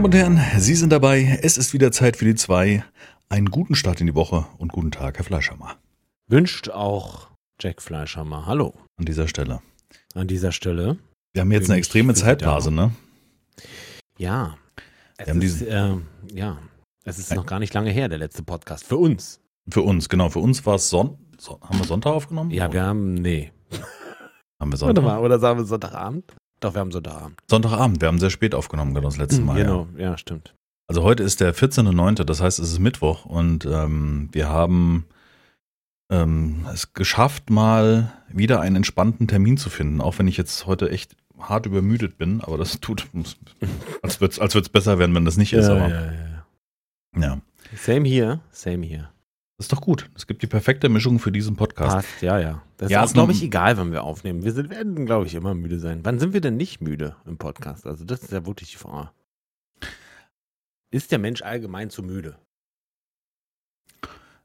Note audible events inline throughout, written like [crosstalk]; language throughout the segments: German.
Damen und Herren, Sie sind dabei. Es ist wieder Zeit für die zwei. Einen guten Start in die Woche und guten Tag, Herr Fleischhammer. Wünscht auch Jack Fleischhammer. Hallo. An dieser Stelle. An dieser Stelle. Wir haben jetzt eine extreme Zeitphase, ne? Ja. Es haben ist, äh, ja. Es ist noch gar nicht lange her, der letzte Podcast. Für uns. Für uns, genau. Für uns war es Son Son haben wir Sonntag aufgenommen? Ja, wir haben, nee. haben wir Warte Sonntag. mal, oder sagen wir Sonntagabend? Doch, wir haben Sonntagabend. Sonntagabend. Wir haben sehr spät aufgenommen, genau das letzte Mal. Ja. Genau, ja, stimmt. Also heute ist der 14.09., das heißt, es ist Mittwoch und ähm, wir haben ähm, es geschafft, mal wieder einen entspannten Termin zu finden, auch wenn ich jetzt heute echt hart übermüdet bin, aber das [laughs] tut, als würde es als wird's besser werden, wenn das nicht ist. aber ja, ja. ja. Same here, same here. Das ist doch gut. Es gibt die perfekte Mischung für diesen Podcast. Passt, ja, ja. Das Ja, ist glaube ich, egal, wann wir aufnehmen. Wir sind, werden, glaube ich, immer müde sein. Wann sind wir denn nicht müde im Podcast? Also, das ist ja wirklich die Frage. Ist der Mensch allgemein zu müde?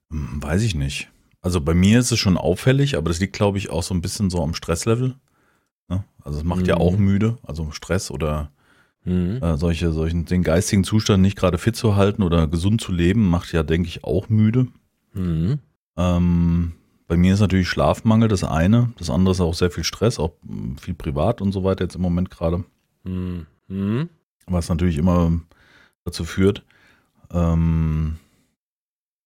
Weiß ich nicht. Also bei mir ist es schon auffällig, aber das liegt, glaube ich, auch so ein bisschen so am Stresslevel. Ne? Also es macht ja Mhm. auch müde, also Stress oder Mhm. äh, solche, solchen, den geistigen Zustand nicht gerade fit zu halten oder gesund zu leben, macht ja, denke ich, auch müde. Mhm. Ähm, bei mir ist natürlich Schlafmangel das eine, das andere ist auch sehr viel Stress, auch viel privat und so weiter jetzt im Moment gerade, Mhm. Was natürlich immer dazu führt. Ähm,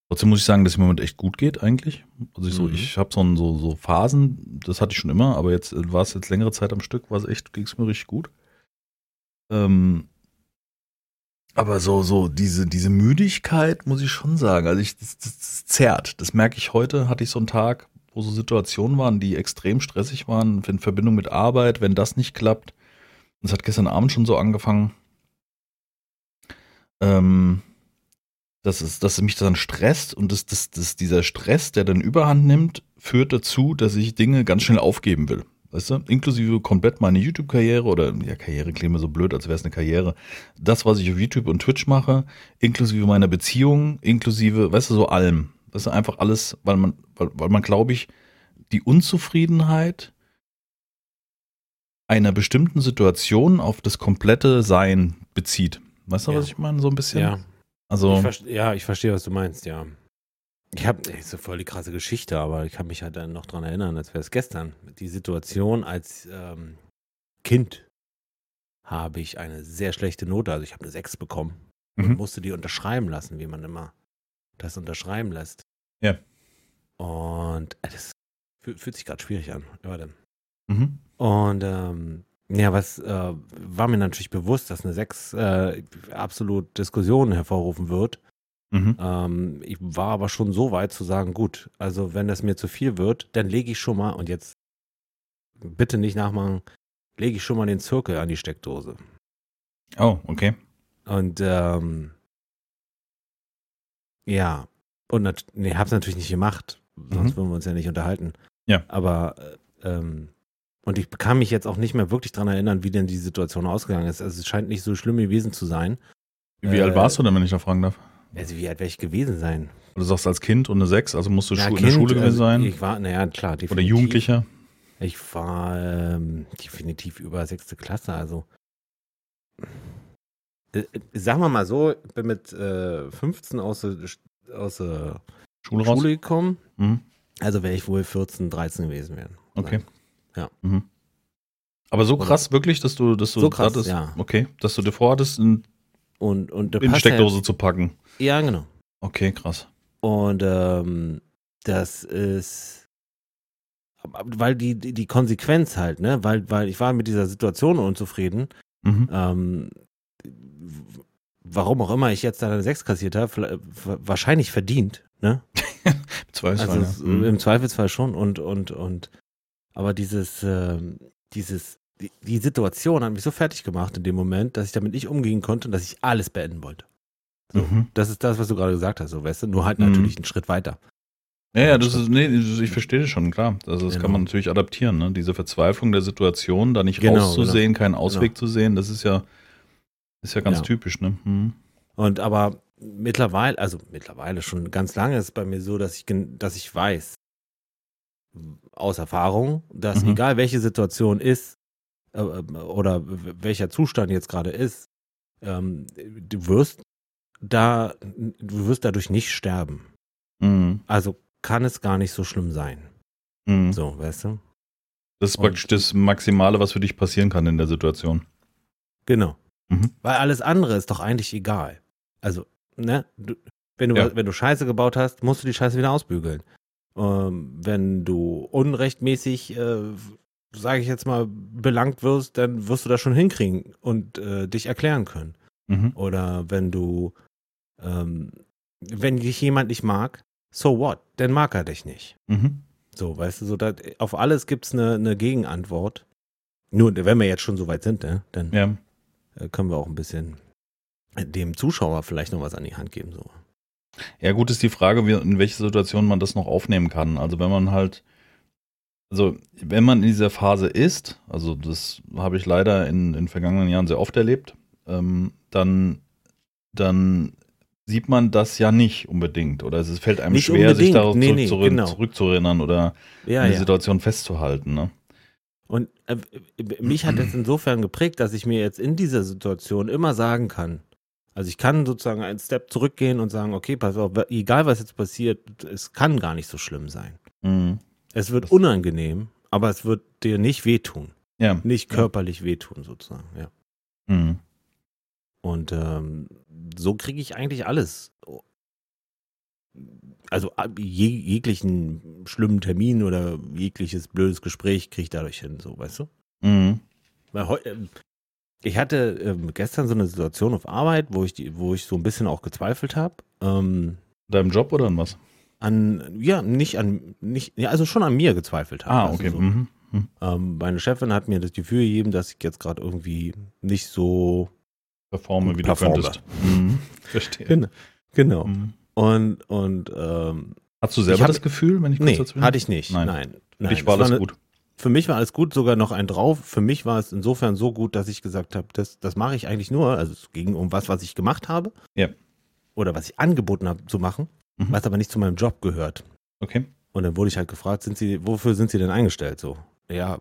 trotzdem muss ich sagen, dass es im Moment echt gut geht eigentlich. Also ich so, Mhm. ich habe so, so, so Phasen, das hatte ich schon immer, aber jetzt äh, war es jetzt längere Zeit am Stück, war es echt, ging es mir richtig gut. Ähm, aber so, so, diese, diese Müdigkeit muss ich schon sagen. Also ich, das, das, das zerrt. Das merke ich heute, hatte ich so einen Tag, wo so Situationen waren, die extrem stressig waren, in Verbindung mit Arbeit, wenn das nicht klappt. Das hat gestern Abend schon so angefangen. Ähm, dass es, dass mich dann stresst und das, das, das, dieser Stress, der dann Überhand nimmt, führt dazu, dass ich Dinge ganz schnell aufgeben will. Weißt du? Inklusive komplett meine YouTube-Karriere oder, ja, Karriere klingt mir so blöd, als wäre es eine Karriere. Das, was ich auf YouTube und Twitch mache, inklusive meiner Beziehung, inklusive, weißt du, so allem. Das ist einfach alles, weil man, weil, weil man, glaube ich, die Unzufriedenheit einer bestimmten Situation auf das komplette Sein bezieht. Weißt du, Ja. was ich meine? So ein bisschen. Ja. Also, Ich ja, ich verstehe, was du meinst, ja. Ich habe, ist so voll die krasse Geschichte, aber ich kann mich halt dann noch dran erinnern, als wäre es gestern. Die Situation als ähm, Kind habe ich eine sehr schlechte Note, also ich habe eine 6 bekommen und Mhm. musste die unterschreiben lassen, wie man immer das unterschreiben lässt. Ja. Und äh, das fühlt, fühlt sich gerade schwierig an. Warte. mhm. Und ähm, ja, was äh, war mir natürlich bewusst, dass eine 6 äh, absolut Diskussionen hervorrufen wird. Mhm. Ähm, ich war aber schon so weit zu sagen, gut, also wenn das mir zu viel wird, dann lege ich schon mal, und jetzt bitte nicht nachmachen, lege ich schon mal den Zirkel an die Steckdose. Oh, okay. Und ähm, ja, und nee, hab's natürlich nicht gemacht, sonst Mhm. würden wir uns ja nicht unterhalten. Ja. Aber äh, ähm, und ich kann mich jetzt auch nicht mehr wirklich dran erinnern, wie denn die Situation ausgegangen ist. Also es scheint nicht so schlimm gewesen zu sein. Wie Äh, alt warst du denn, wenn ich da fragen darf? Also wie alt werde ich gewesen sein? Du sagst als Kind und eine 6, also musst du Ja, Schu in der Schule gewesen also sein. Ich war, naja, klar, definitiv. Oder Jugendlicher. Ich war ähm, definitiv über sechste Klasse, also. Äh, äh, sagen wir mal so, ich bin mit äh, 15 aus der, aus Schule. Schule gekommen. Mhm. Also wäre ich wohl 14, 13 gewesen werden. Okay. Ja. Mhm. Aber so krass wirklich, dass du, dass du So krass, hattest, ja. okay, dass du dir vorhattest, in, Und, und in Steckdose zu packen. Ja, genau. Okay, krass. Und ähm, das ist, weil die, die, Konsequenz halt, ne, weil, weil ich war mit dieser Situation unzufrieden. Mhm. Ähm, warum auch immer ich jetzt da eine 6 kassiert habe, wahrscheinlich verdient, ne? [laughs] Zweifelsfall, Also ja. Mhm. im Zweifelsfall schon und und und aber dieses ähm, dieses die, die Situation hat mich so fertig gemacht in dem Moment, dass ich damit nicht umgehen konnte und dass ich alles beenden wollte. So, Mhm. das ist das, was du gerade gesagt hast, so weißt du, nur halt Mhm. natürlich einen Schritt weiter. Ja, ja, das ist, nee, ich verstehe das schon, klar. Also das Genau. kann man natürlich adaptieren, ne? Diese Verzweiflung der Situation, da nicht Genau, rauszusehen, keinen Ausweg zu sehen, das ist ja, ist ja ganz Ja. typisch, ne? Mhm. Und aber mittlerweile, also mittlerweile schon ganz lange ist es bei mir so, dass ich, dass ich weiß, aus Erfahrung, dass Mhm. egal welche Situation ist, äh, oder w- welcher Zustand jetzt gerade ist, ähm, du wirst da, du wirst dadurch nicht sterben. Mhm. Also kann es gar nicht so schlimm sein. Mhm. So, weißt du? Das ist Und- praktisch das Maximale, was für dich passieren kann in der Situation. Genau. Mhm. Weil alles andere ist doch eigentlich egal. Also, ne? Du, wenn, du, Ja. wenn du Scheiße gebaut hast, musst du die Scheiße wieder ausbügeln. Ähm, wenn du unrechtmäßig, äh, sage ich jetzt mal, belangt wirst, dann wirst du das schon hinkriegen und äh, dich erklären können. Mhm. Oder wenn du, ähm, wenn dich jemand nicht mag, so what? Dann mag er dich nicht. Mhm. So, weißt du, so dat, auf alles gibt's eine, eine Gegenantwort. Nur, wenn wir jetzt schon so weit sind, ne, dann Ja. äh, können wir auch ein bisschen dem Zuschauer vielleicht noch was an die Hand geben. So. Ja, gut ist die Frage, wie, in welche Situation man das noch aufnehmen kann. Also wenn man halt, also wenn man in dieser Phase ist, also das habe ich leider in den vergangenen Jahren sehr oft erlebt, ähm, dann, dann sieht man das ja nicht unbedingt. Oder es fällt einem Nicht schwer, sich unbedingt. darauf Nee, nee, zurück, genau. zurückzuerinnern oder Ja, eine ja. Situation festzuhalten. Ne? Und äh, mich hat es insofern geprägt, dass ich mir jetzt in dieser Situation immer sagen kann, also ich kann sozusagen einen Step zurückgehen und sagen, okay, pass auf, egal was jetzt passiert, es kann gar nicht so schlimm sein. Mhm. Es wird unangenehm, aber es wird dir nicht wehtun. Ja. Nicht Ja. körperlich wehtun sozusagen, ja. Mhm. Und ähm, so kriege ich eigentlich alles. Also je, jeglichen schlimmen Termin oder jegliches blödes Gespräch kriege ich dadurch hin, so, weißt du? Mhm. Weil heu, ähm, ich hatte ähm, gestern so eine Situation auf Arbeit, wo ich die, wo ich so ein bisschen auch gezweifelt habe. Ähm, Deinem Job oder an was? an, ja, nicht an, nicht, ja, also schon an mir gezweifelt habe. Ah, Also okay. so, Mhm. Mhm. ähm, meine Chefin hat mir das Gefühl gegeben, dass ich jetzt gerade irgendwie nicht so Performe, wie Performe. du könntest. Mhm. Verstehe. Genau. Genau. Mhm. Und, und ähm, Hast du selber Ich hab- das Gefühl, wenn ich kurz nee, dazwischen? hatte ich nicht. Nein. Nein. Für nein. dich war Es alles eine- gut. Für mich war alles gut, sogar noch ein drauf. Für mich war es insofern so gut, dass ich gesagt habe, das, das mache ich eigentlich nur. Also es ging um was, was ich gemacht habe. Ja. Oder was ich angeboten habe zu machen, Mhm. was aber nicht zu meinem Job gehört. Okay. Und dann wurde ich halt gefragt, sind Sie, wofür sind Sie denn eingestellt? So, ja,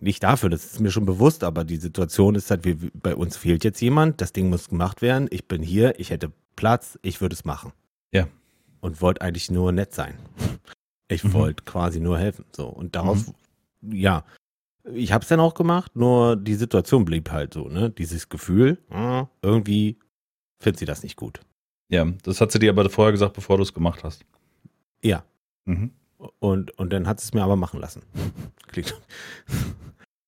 nicht dafür, das ist mir schon bewusst, aber die Situation ist halt, wir, bei uns fehlt jetzt jemand, das Ding muss gemacht werden, ich bin hier, ich hätte Platz, ich würde es machen. Ja. Und wollte eigentlich nur nett sein. Ich Mhm. wollte quasi nur helfen. So, und darauf, ja, ich habe es dann auch gemacht, nur die Situation blieb halt so, ne? Dieses Gefühl, ah, irgendwie findet sie das nicht gut. Ja, das hat sie dir aber vorher gesagt, bevor du es gemacht hast. Ja. Mhm. Und, und dann hat es mir aber machen lassen. [laughs] Klingt.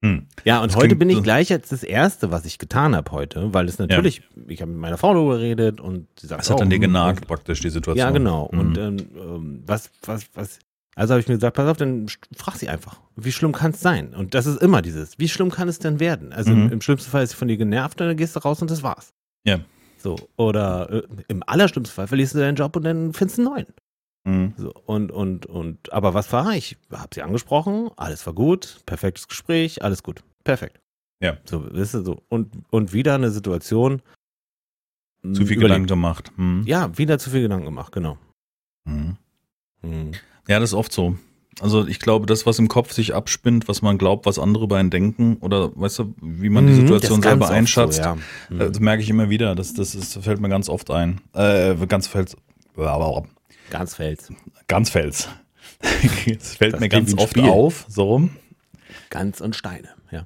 Hm. Ja, und Das heute bin ich so- gleich jetzt das Erste, was ich getan habe heute, weil es natürlich, ich habe mit meiner Frau darüber geredet und sie sagt, Das hat oh, an dir hm, genagt, und- praktisch, die Situation. Ja, genau. Mhm. Und ähm, was, was, was, also habe ich mir gesagt, pass auf, dann frag sie einfach, wie schlimm kann es sein? Und das ist immer dieses, wie schlimm kann es denn werden? Also Mhm. im, im schlimmsten Fall ist sie von dir genervt, dann gehst du raus und das war's. Ja. So, oder äh, im allerschlimmsten Fall verlierst du deinen Job und dann findest du einen neuen. Mhm. So, und, und, und, aber was war ich? Hab sie angesprochen, alles war gut, perfektes Gespräch, alles gut. Perfekt. Ja. So, weißt du, so. Und, und wieder eine Situation. Zu viel Gedanken gemacht. Mhm. Ja, wieder zu viel Gedanken gemacht, genau. Mhm. Mhm. Ja, das ist oft so. Also ich glaube, das, was im Kopf sich abspinnt, was man glaubt, was andere über einen denken, oder weißt du, wie man die Mhm, Situation selber einschätzt, So, ja. Äh, das merke ich immer wieder. Das, das, ist, fällt mir ganz oft ein. Äh, ganz fällt, Ganz fels. ganz fällt. [laughs] Es fällt Das mir ganz oft Spiel. auf, so rum. Ganz und Steine, ja.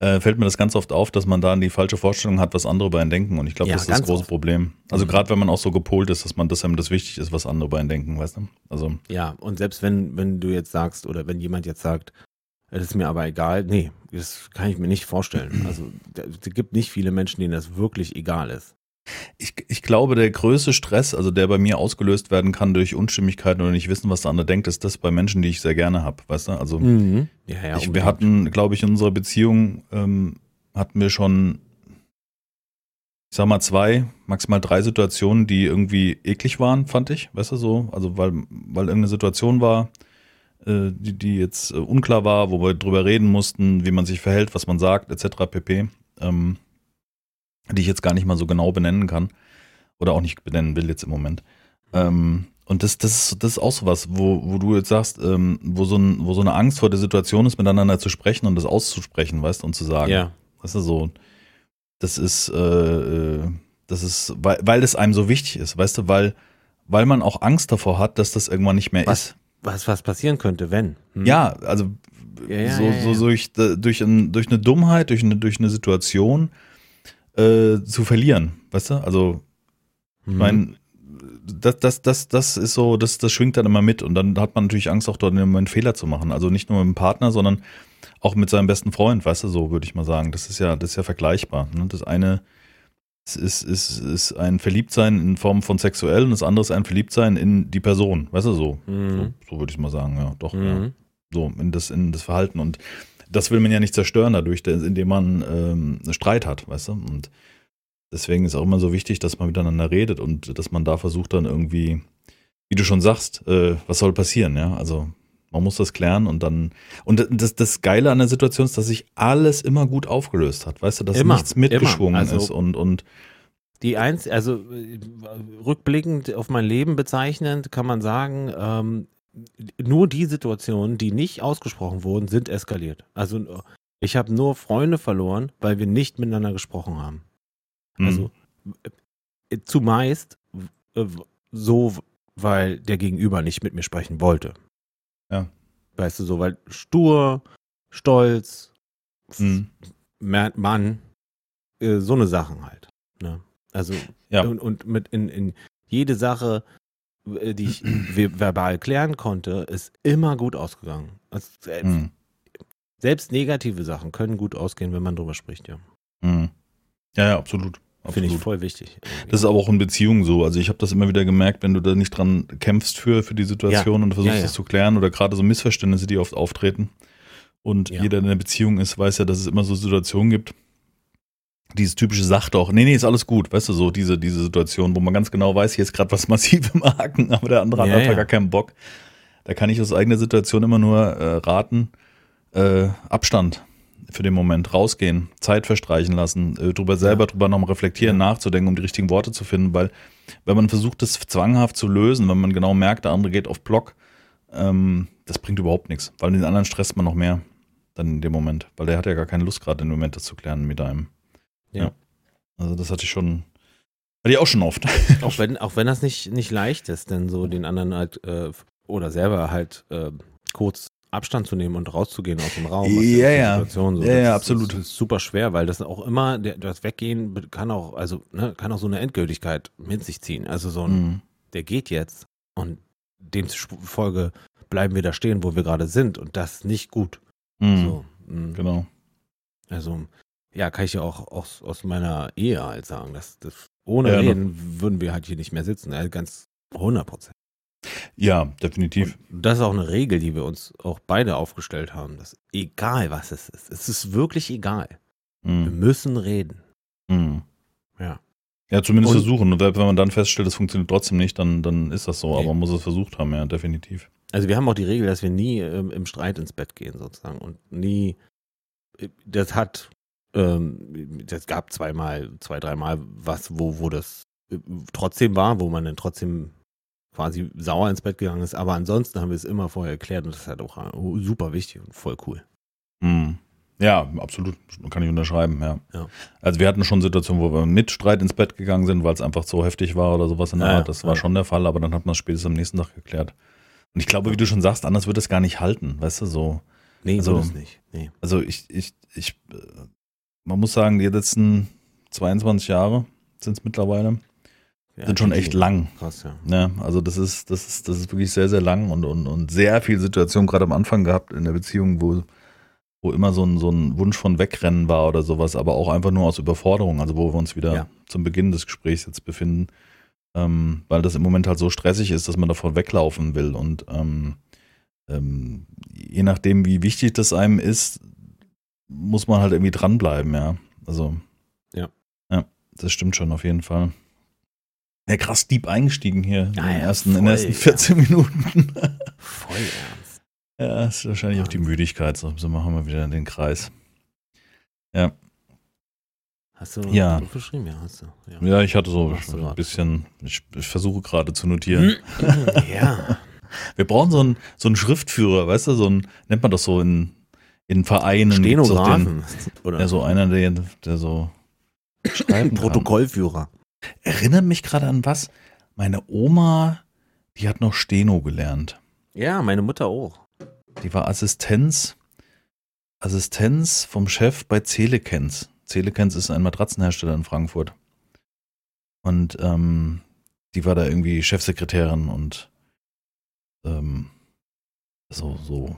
äh, fällt mir das ganz oft auf, dass man da die falsche Vorstellung hat, was andere über einen denken. Und ich glaube, Ja, das ist das große oft. Problem. Also Mhm. gerade wenn man auch so gepolt ist, dass man das einem das wichtig ist, was andere über einen denken, weißt du? Also, Ja, und selbst wenn, wenn du jetzt sagst, oder wenn jemand jetzt sagt, es ist mir aber egal, nee, das kann ich mir nicht vorstellen. [clears throat] Also es gibt nicht viele Menschen, denen das wirklich egal ist. Ich, ich glaube, der größte Stress, also der bei mir ausgelöst werden kann durch Unstimmigkeiten oder nicht wissen, was der andere denkt, ist das bei Menschen, die ich sehr gerne habe, weißt du? Also Mhm. Ja, ja, ich, wir hatten, glaube ich, in unserer Beziehung ähm, hatten wir schon, ich sag mal, zwei, maximal drei Situationen, die irgendwie eklig waren, fand ich, weißt du so? Also weil, weil irgendeine Situation war, äh, die, die jetzt äh, unklar war, wo wir drüber reden mussten, wie man sich verhält, was man sagt, etc. pp. Ähm, die ich jetzt gar nicht mal so genau benennen kann oder auch nicht benennen will jetzt im Moment. Ähm, und das, das, ist, das ist auch sowas, wo, wo du jetzt sagst, ähm, wo, so ein, wo so eine Angst vor der Situation ist, miteinander zu sprechen und das auszusprechen, weißt du, und zu sagen. Ja, Weißt du, so. das ist, äh, äh, das ist, weil, weil es einem so wichtig ist, weißt du, weil, weil man auch Angst davor hat, dass das irgendwann nicht mehr Was, ist. was, was passieren könnte, wenn? Hm? Ja, also Ja, ja, so, so durch, durch, ein, durch eine Dummheit, durch eine, durch eine Situation äh, zu verlieren, weißt du? Also Hm. ich meine, das, das, das, das ist so, das, das schwingt dann immer mit und dann hat man natürlich Angst, auch dort einen Fehler zu machen. Also nicht nur mit dem Partner, sondern auch mit seinem besten Freund, weißt du, so würde ich mal sagen. Das ist ja, das ist ja vergleichbar. Ne? Das eine ist, ist, ist, ist ein Verliebtsein in Form von sexuell und das andere ist ein Verliebtsein in die Person, weißt du, so. So, Mhm. so würde ich mal sagen, ja, doch. Ja. Mhm. So, in das, in das Verhalten. Und das will man ja nicht zerstören dadurch, indem man ähm, einen Streit hat, weißt du? Und deswegen ist auch immer so wichtig, dass man miteinander redet und dass man da versucht dann irgendwie, wie du schon sagst, äh, was soll passieren, ja? Also man muss das klären und dann. Und das, das Geile an der Situation ist, dass sich alles immer gut aufgelöst hat, weißt du, dass Immer, nichts mitgeschwungen. Also- ist und, und Die eins, also äh, rückblickend auf mein Leben bezeichnend, kann man sagen, ähm, nur die Situationen, die nicht ausgesprochen wurden, sind eskaliert. Also ich habe nur Freunde verloren, weil wir nicht miteinander gesprochen haben. hm, Also zumeist äh, so, weil der Gegenüber nicht mit mir sprechen wollte. Ja. Weißt du, so, weil stur, stolz, hm, Ma- Mann, äh, so eine Sachen halt. Ne? Also Ja. und, und mit in, in jede Sache, die ich verbal klären konnte, ist immer gut ausgegangen. Also, äh, hm, Selbst negative Sachen können gut ausgehen, wenn man drüber spricht, ja. hm. ja, ja, absolut. Finde ich voll wichtig. irgendwie. Das ist aber auch in Beziehungen so. Also ich habe das immer wieder gemerkt, wenn du da nicht dran kämpfst für, für die Situation und versuchst Ja, ja. das zu klären oder gerade so Missverständnisse, die oft auftreten. Und Ja. jeder, der in einer Beziehung ist, weiß ja, dass es immer so Situationen gibt. Dieses typische sagt doch, nee, nee, ist alles gut, weißt du, so diese, diese Situation, wo man ganz genau weiß, hier ist gerade was [laughs] massiv im Haken, aber der andere Ja, hat ja. gar keinen Bock. Da kann ich aus eigener Situation immer nur äh, raten, äh, Abstand für den Moment, rausgehen, Zeit verstreichen lassen, äh, drüber selber drüber nochmal reflektieren, nachzudenken, um die richtigen Worte zu finden, weil wenn man versucht, das zwanghaft zu lösen, wenn man genau merkt, der andere geht auf Block, ähm, das bringt überhaupt nichts, weil den anderen stresst man noch mehr dann in dem Moment, weil der hat ja gar keine Lust gerade im Moment, das zu klären mit einem. Ja. Also das hatte ich schon, hatte ich auch schon oft. [laughs] Auch wenn, auch wenn das nicht, nicht leicht ist, denn so den anderen halt äh, oder selber halt äh, kurz Abstand zu nehmen und rauszugehen aus dem Raum. Ja, ja. So. Ja, ja, absolut. Das ist super schwer, weil das auch immer, das Weggehen kann auch, also, ne, kann auch so eine Endgültigkeit mit sich ziehen. Also so ein, Mhm. der geht jetzt und demzufolge bleiben wir da stehen, wo wir gerade sind und das nicht gut. Mhm. So, mm. Genau. Also, ja, kann ich ja auch aus, aus meiner Ehe halt sagen, dass das ohne Ja. Reden würden wir halt hier nicht mehr sitzen. Also ganz 100 Prozent. Ja, definitiv. Und das ist auch eine Regel, die wir uns auch beide aufgestellt haben, dass egal was es ist, es ist wirklich egal. Wir Mhm. müssen reden. Mhm. Ja. Ja, zumindest Und- versuchen. Und wenn man dann feststellt, es funktioniert trotzdem nicht, dann, dann ist das so. Nee. Aber man muss es versucht haben, ja, definitiv. Also wir haben auch die Regel, dass wir nie ähm, im Streit ins Bett gehen sozusagen und nie, äh, das hat, ähm, das gab zweimal, zwei, dreimal was, wo, wo das äh, trotzdem war, wo man dann trotzdem quasi sauer ins Bett gegangen ist, aber ansonsten haben wir es immer vorher erklärt und das ist halt auch äh, super wichtig und voll cool. Mhm. Ja, absolut. Kann ich unterschreiben, ja. Ja. Also wir hatten schon Situationen, wo wir mit Streit ins Bett gegangen sind, weil es einfach so heftig war oder sowas in der Ja, Art. Das war ja. schon der Fall, aber dann hat man es spätestens am nächsten Tag geklärt. Und ich glaube, wie du schon sagst, anders wird es gar nicht halten, weißt du, so. Nee, Also- nicht. Nee. Also ich, ich, ich, äh, man muss sagen, die letzten 22 Jahre sind es mittlerweile, Ja, sind schon echt lang. Krass, ja. Ja, also das ist, das ist, das ist wirklich sehr, sehr lang und, und, und sehr viel Situationen gerade am Anfang gehabt in der Beziehung, wo, wo immer so ein, so ein Wunsch von Wegrennen war oder sowas, aber auch einfach nur aus Überforderung, also wo wir uns wieder Ja. zum Beginn des Gesprächs jetzt befinden, ähm, weil das im Moment halt so stressig ist, dass man davon weglaufen will und ähm, ähm, je nachdem, wie wichtig das einem ist, muss man halt irgendwie dranbleiben, ja. Also. Ja. Ja, das stimmt schon auf jeden Fall. Ja, krass deep eingestiegen hier in, Ja, den ja, ersten, in den voll, ersten ja. 14 Minuten. Voll ernst. [laughs] ja, ist wahrscheinlich auch die Müdigkeit. So, so machen wir wieder den Kreis. Hast du Ja. aufgeschrieben? Ja, hast du. Ja. Ja, ich hatte so ein bisschen, ich, ich versuche gerade zu notieren. [laughs] ja. Wir brauchen so einen, so einen Schriftführer, weißt du, so ein, nennt man das so in, in Vereinen. doch Den, Stenografen. [laughs] Oder? ja, so einer, der, der so schreiben. Protokollführer. Erinnert mich gerade an was? Meine Oma, die hat noch Steno gelernt. Ja, meine Mutter auch. Die war Assistenz, Assistenz vom Chef bei Celekens. Celekens ist ein Matratzenhersteller in Frankfurt. Und ähm, die war da irgendwie Chefsekretärin und ähm, so, so,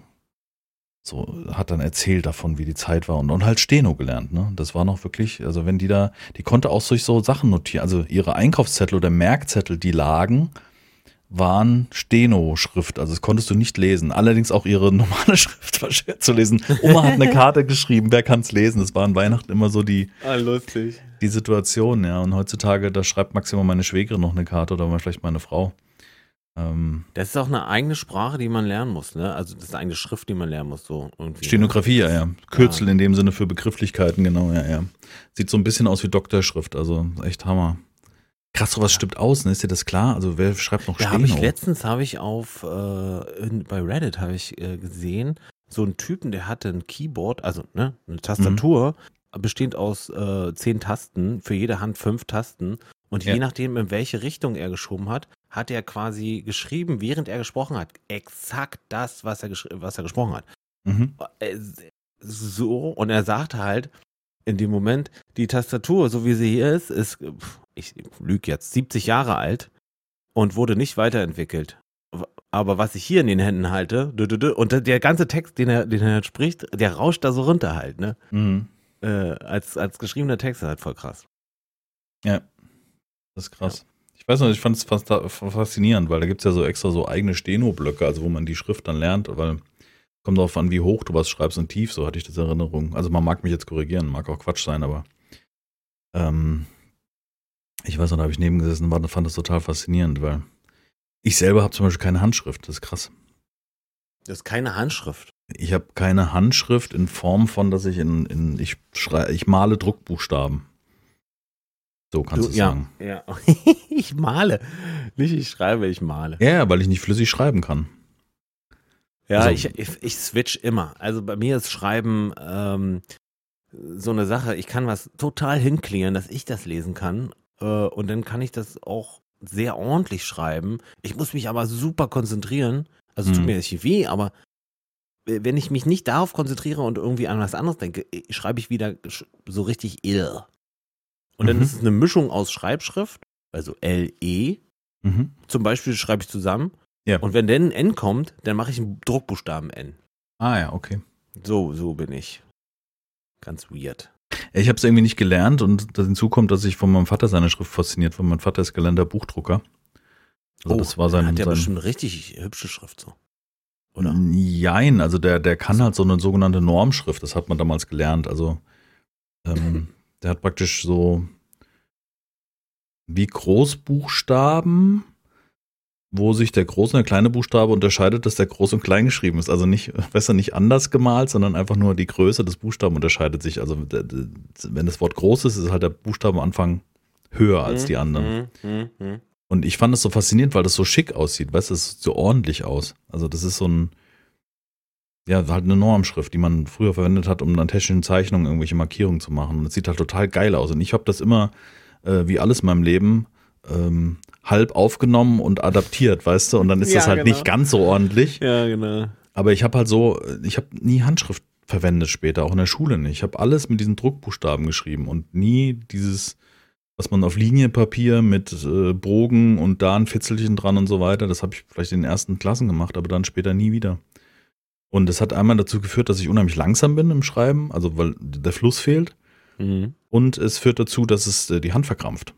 so hat dann erzählt davon, wie die Zeit war und, und halt Steno gelernt, ne? Das war noch wirklich, also wenn die da, die konnte auch durch so Sachen notieren, also ihre Einkaufszettel oder Merkzettel, die lagen, waren Steno-Schrift, also das konntest du nicht lesen. Allerdings auch ihre [laughs] normale Schrift war schwer zu lesen. Oma hat eine [laughs] Karte geschrieben, wer kann es lesen? Das war an Weihnachten immer so die, Ah, lustig. die Situation, ja. Und heutzutage, da schreibt maximal meine Schwägerin noch eine Karte oder mal vielleicht meine Frau. Ähm, Das ist auch eine eigene Sprache, die man lernen muss, ne? Also das ist eine eigene Schrift, die man lernen muss, so irgendwie. Stenografie, ja, ja. Kürzel in dem Sinne für Begrifflichkeiten, genau, ja, ja. Sieht so ein bisschen aus wie Doktorschrift, also echt Hammer. Krass, sowas stimmt aus, ne? Ist dir das klar? Also wer schreibt noch Da habe ich Steno? letztens habe ich auf äh, in, bei Reddit habe ich äh, gesehen, so einen Typen, der hatte ein Keyboard, also ne, eine Tastatur, bestehend aus äh, zehn Tasten, für jede Hand fünf Tasten. Und Ja. je nachdem, in welche Richtung er geschoben hat, hat er quasi geschrieben, während er gesprochen hat, exakt das, was er, was er gesprochen hat. Mhm. Äh, So, und er sagte halt, in dem Moment, die Tastatur, so wie sie hier ist, ist, ich lüge jetzt, 70 Jahre alt und wurde nicht weiterentwickelt. Aber was ich hier in den Händen halte, und der ganze Text, den er, den er spricht, der rauscht da so runter halt, ne? Mhm. Äh, als, als geschriebener Text ist halt voll krass. Ja. Das ist krass. Ich weiß noch, ich fand es faszinierend, weil da gibt es ja so extra so eigene Steno-Blöcke, also wo man die Schrift dann lernt, weil kommt darauf an, wie hoch du was schreibst und tief, so hatte ich das in Erinnerung. Also man mag mich jetzt korrigieren, mag auch Quatsch sein, aber ähm, ich weiß noch, da habe ich neben gesessen und fand das total faszinierend, weil ich selber habe zum Beispiel keine Handschrift, das ist krass. Das ist keine Handschrift. Ich habe keine Handschrift in Form von, dass ich in, in ich schrei, ich male Druckbuchstaben. So kannst du es ja, sagen. ja. [laughs] ich male. Nicht ich schreibe, ich male. Ja, weil ich nicht flüssig schreiben kann. Ja, Also- ich, ich, ich switch immer. Also bei mir ist Schreiben ähm, so eine Sache. Ich kann was total hinklären, dass ich das lesen kann. Äh, und dann kann ich das auch sehr ordentlich schreiben. Ich muss mich aber super konzentrieren. Also tut Mhm. mir nicht weh, aber wenn ich mich nicht darauf konzentriere und irgendwie an was anderes denke, äh, schreibe ich wieder so richtig ill. Und dann Mhm. ist es eine Mischung aus Schreibschrift, also L-E, Mhm. zum Beispiel schreibe ich zusammen. Ja. Und wenn dann ein N kommt, dann mache ich einen Druckbuchstaben N. Ah ja, okay. So, so bin ich. Ganz weird. Ja, Ich habe es irgendwie nicht gelernt und das hinzu kommt, dass ich von meinem Vater seine Schrift fasziniert war. Mein Vater ist gelernter Buchdrucker. Also das war sein, Oh, hat der sein bestimmt eine richtig hübsche Schrift so. Oder? Jein, also der, der kann halt so eine sogenannte Normschrift, das hat man damals gelernt. Also ähm, [laughs] der hat praktisch so wie Großbuchstaben, wo sich der große und der kleine Buchstabe unterscheidet, dass der groß und klein geschrieben ist. Also nicht, [laughs] besser nicht anders gemalt, sondern einfach nur die Größe des Buchstaben unterscheidet sich. Also wenn das Wort groß ist, ist halt der Buchstabe am Anfang höher als die anderen. Mhm, mhm, mhm. Und ich fand es so faszinierend, weil das so schick aussieht, weißt du, es sieht so ordentlich aus. Also das ist so ein, ja, halt eine Normschrift, die man früher verwendet hat, um an technischen Zeichnungen irgendwelche Markierungen zu machen. Und es sieht halt total geil aus. Und ich habe das immer, äh, wie alles in meinem Leben, ähm, halb aufgenommen und adaptiert, weißt du? Und dann ist Ja, das halt genau. nicht ganz so ordentlich. Ja, genau. Aber ich habe halt so, ich habe nie Handschrift verwendet später, auch in der Schule nicht. Ich habe alles mit diesen Druckbuchstaben geschrieben und nie dieses, was man auf Linienpapier mit äh, Bogen und da ein Fitzelchen dran und so weiter, das habe ich vielleicht in den ersten Klassen gemacht, aber dann später nie wieder. Und das hat einmal dazu geführt, dass ich unheimlich langsam bin im Schreiben, also weil der Fluss fehlt. Mhm. Und es führt dazu, dass es äh, die Hand verkrampft.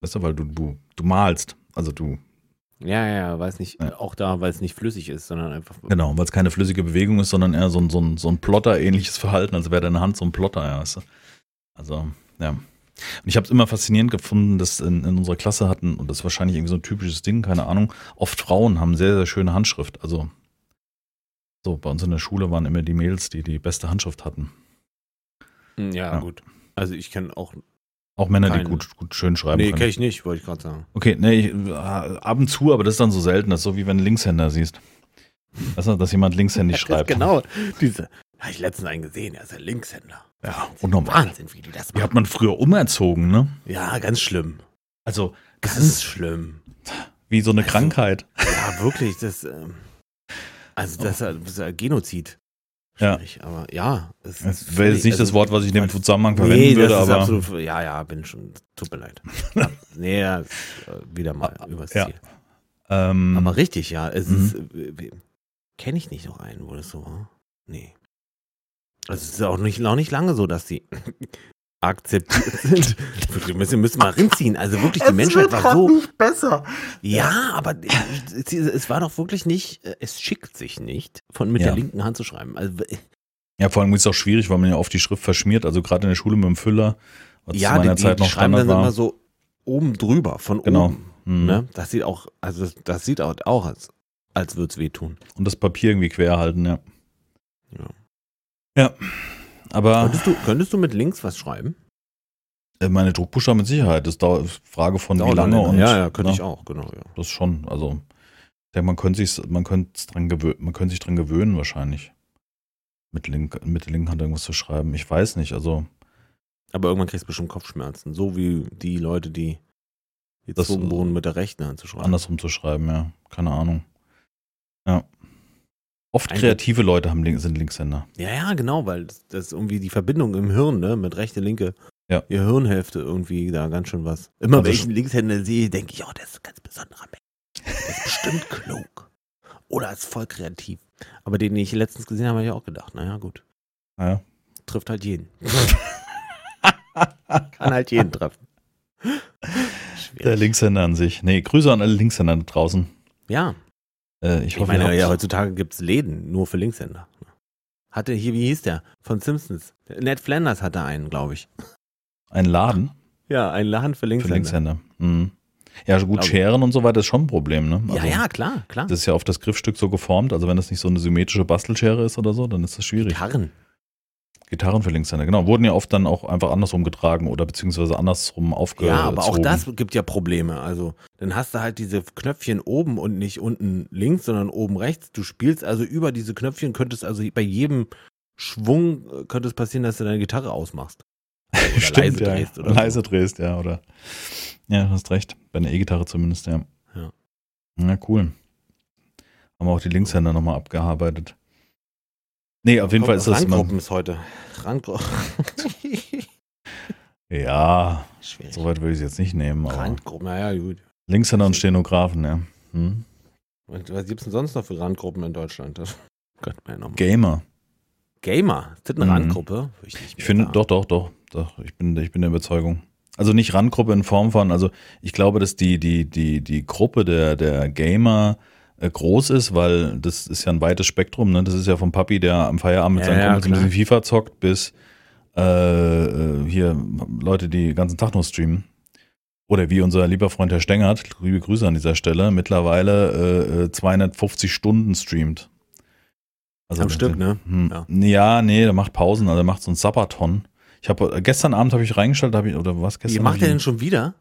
Weißt du, weil du, du, du malst. Also du, Ja, ja, weiß nicht, Ja. auch da, weil es nicht flüssig ist, sondern einfach. Genau, weil es keine flüssige Bewegung ist, sondern eher so ein, so ein, so ein Plotter-ähnliches Verhalten, als wäre deine Hand so ein Plotter, ja. Weißt du? Also, ja. Und ich habe es immer faszinierend gefunden, dass in, in unserer Klasse hatten, und das ist wahrscheinlich irgendwie so ein typisches Ding, keine Ahnung, oft Frauen haben sehr, sehr schöne Handschrift. Also, so, bei uns in der Schule waren immer die Mädels, die die beste Handschrift hatten. Hm, Ja, Ja. gut. Also ich kenne auch. Auch Männer, die Keine. gut, gut schön schreiben Nee, können. kenne ich nicht, wollte ich gerade sagen. Okay, nee, ich, äh, ab und zu, aber das ist dann so selten, das ist so wie wenn du Linkshänder siehst. Weißt du, dass jemand linkshändig [laughs] schreibt. Genau. Diese Habe ich letztens einen gesehen, er ist ein Linkshänder. Ja, unnormal. Wahnsinn, wie die das Die machen. hat man früher umerzogen, ne? Ja, ganz schlimm. Also, das Ganz ist schlimm. wie so eine Also- Krankheit. Ja, wirklich, das, ähm, also das, das ist ja Genozid. Ja. Aber ja. Es Das wäre jetzt nicht das Wort, was ich in dem also- Zusammenhang verwenden Nee, würde, aber absolut, ja, ja, bin schon, tut mir leid. [laughs] Nee, ja, wieder mal übers Ja. Ziel. ähm, Aber richtig, ja, es Mhm. ist, äh, kenne ich nicht noch einen, wo das so war? Nee. Also es ist auch nicht, auch nicht lange so, dass die akzeptiert sind. [laughs] Wir müssen, müssen mal rinziehen. Also wirklich, die Menschheit war so. nicht besser. Ja, aber es, es war doch wirklich nicht, äh, es schickt sich nicht, von mit Ja. der linken Hand zu schreiben. Also, ja, vor allem ist es auch schwierig, weil man ja oft die Schrift verschmiert. Also gerade in der Schule mit dem Füller, was ja, zu meiner die, Zeit die noch schreiben Standard dann immer war. so oben drüber, von Genau. oben. Mhm. Ne? Das sieht auch, also das, das sieht auch, auch als, als würde es wehtun. Und das Papier irgendwie quer halten, ja. Ja. Ja. Aber Könntest du, könntest du mit links was schreiben? äh, meine Druckbuchstaben mit Sicherheit. Das ist Frage von wie Dauert lange länger. und ja, ja, könnte ne, ich auch, genau, ja. Das schon. Also ich denke, man könnte sich, man könnte dran gewöhnen, man könnte sich dran gewöhnen wahrscheinlich. Mit, link, mit der linken Hand irgendwas zu schreiben. Ich weiß nicht. Also Aber irgendwann kriegst du bestimmt Kopfschmerzen. So wie die Leute, die Das- gezwungen wurden, mit der rechten Hand zu schreiben. andersrum zu schreiben, ja. Keine Ahnung. Ja. Oft kreative Leute haben, sind Linkshänder. Ja, ja, genau, weil das, das ist irgendwie die Verbindung im Hirn, ne, mit rechte, linke, Ja. die Hirnhälfte irgendwie da ganz schön was. Immer Also wenn ich einen Linkshänder sehe, denke ich, oh, der ist ein ganz besonderer Mensch. Der ist bestimmt [laughs] klug. Oder ist voll kreativ. Aber den, den ich letztens gesehen habe, habe ich auch gedacht, naja, gut. Ja. Trifft halt jeden. [laughs] Kann halt jeden treffen. Der Schwierig. Linkshänder an sich. Nee, Grüße an alle Linkshänder da draußen. Ja, Äh, ich ich hoffe, meine, ja, heutzutage gibt es Läden nur für Linkshänder. Hatte hier, wie hieß der? Von Simpsons. Ned Flanders hatte einen, glaube ich. einen Laden Ja, einen Laden für für Linkshänder. Linkshänder. Mhm. Ja, gut. Scheren und so weiter ist schon ein Problem, ne? Ja, ja, klar, klar. Das ist ja auf das Griffstück so geformt. Also wenn das nicht so eine symmetrische Bastelschere ist oder so, dann ist das schwierig. Gitarren. Gitarren für Linkshänder, genau. Wurden ja oft dann auch einfach andersrum getragen oder beziehungsweise andersrum aufgezogen. Ja, aber auch das gibt ja Probleme. Also, dann hast du halt diese Knöpfchen oben und nicht unten links, sondern oben rechts. Du spielst also über diese Knöpfchen, könntest also bei jedem Schwung äh, könnte es passieren, dass du deine Gitarre ausmachst. [laughs] Oder Stimmt, leise ja. drehst oder leise so. drehst, ja, oder. Ja, du hast recht. Bei einer E-Gitarre zumindest, ja. Ja. Na, cool. Haben wir auch die Linkshänder nochmal abgearbeitet. Nee, auf jeden Fall ist das immer. Randgruppen ist heute. Randgruppen. [laughs] Ja, Schwierig. so weit würde ich es jetzt nicht nehmen. Randgruppen, naja, gut. Linkshänder und Stenografen, ja. Hm. Und was gibt's denn sonst noch für Randgruppen in Deutschland? Das könnte man ja. Gamer. Gamer. Ist das eine Mhm. Randgruppe? Ich mehr finde, doch, doch, doch, doch. Ich bin, ich bin der Überzeugung. Also nicht Randgruppe in Form von, also ich glaube, dass die, die, die, die Gruppe der, der Gamer groß ist, weil das ist ja ein weites Spektrum, ne? Das ist ja vom Papi, der am Feierabend mit Ja, seinen ja, Kumpels ein bisschen FIFA zockt, bis äh, äh, hier Leute, die den ganzen Tag nur streamen. Oder wie unser lieber Freund Herr Stengert, liebe Grüße an dieser Stelle, mittlerweile äh, äh, 250 Stunden streamt. Also Am Stück, ne? Hm, Ja. ja. nee, der macht Pausen, also der macht so einen Sabaton. Ich habe gestern Abend habe ich reingestellt, habe ich oder was gestern? Wie macht hab er denn schon wieder?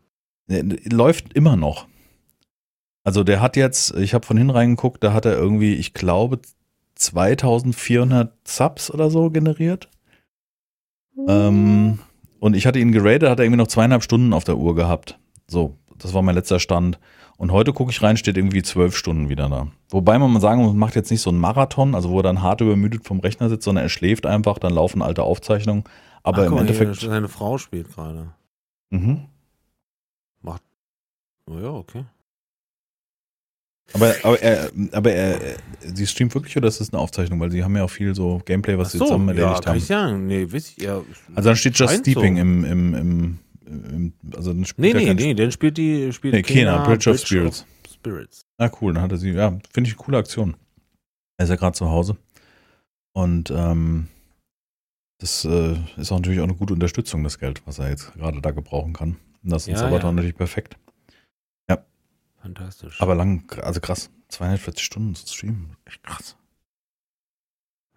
Der- der läuft immer noch. Also der hat jetzt, ich habe von hinten reingeguckt, da hat er irgendwie, ich glaube 2400 Subs oder so generiert. Ähm, und ich hatte ihn geratet, hat er irgendwie noch zweieinhalb Stunden auf der Uhr gehabt. So, das war mein letzter Stand. Und heute gucke ich rein, steht irgendwie zwölf Stunden wieder da. Wobei man mal sagen muss, macht jetzt nicht so einen Marathon, also wo er dann hart übermüdet vom Rechner sitzt, sondern er schläft einfach, dann laufen alte Aufzeichnungen. Aber Ach, im hier, Endeffekt. seine Frau spielt gerade. Mhm. Oh ja, okay. Aber, aber, er, aber er, sie streamt wirklich oder ist das eine Aufzeichnung? Weil sie haben ja auch viel so Gameplay, was Ach sie so, zusammen ja, erledigt kann haben. ich sagen. Nee, weiß ich, ja. Also dann steht Just Steeping so. im, im, im, im, also dann spielt Nee, nee, nee, den spielt die, spielt Nee, Kena, Bridge of Spirits. Spirits. Ah, cool, dann hat er sie, ja, finde ich eine coole Aktion. Er ist ja gerade zu Hause. Und ähm, das äh, ist auch natürlich auch eine gute Unterstützung, das Geld, was er jetzt gerade da gebrauchen kann. Und das ist Ja, Sabaton ja. natürlich perfekt. Fantastisch. Aber lang, also krass, 240 Stunden zu streamen, echt krass.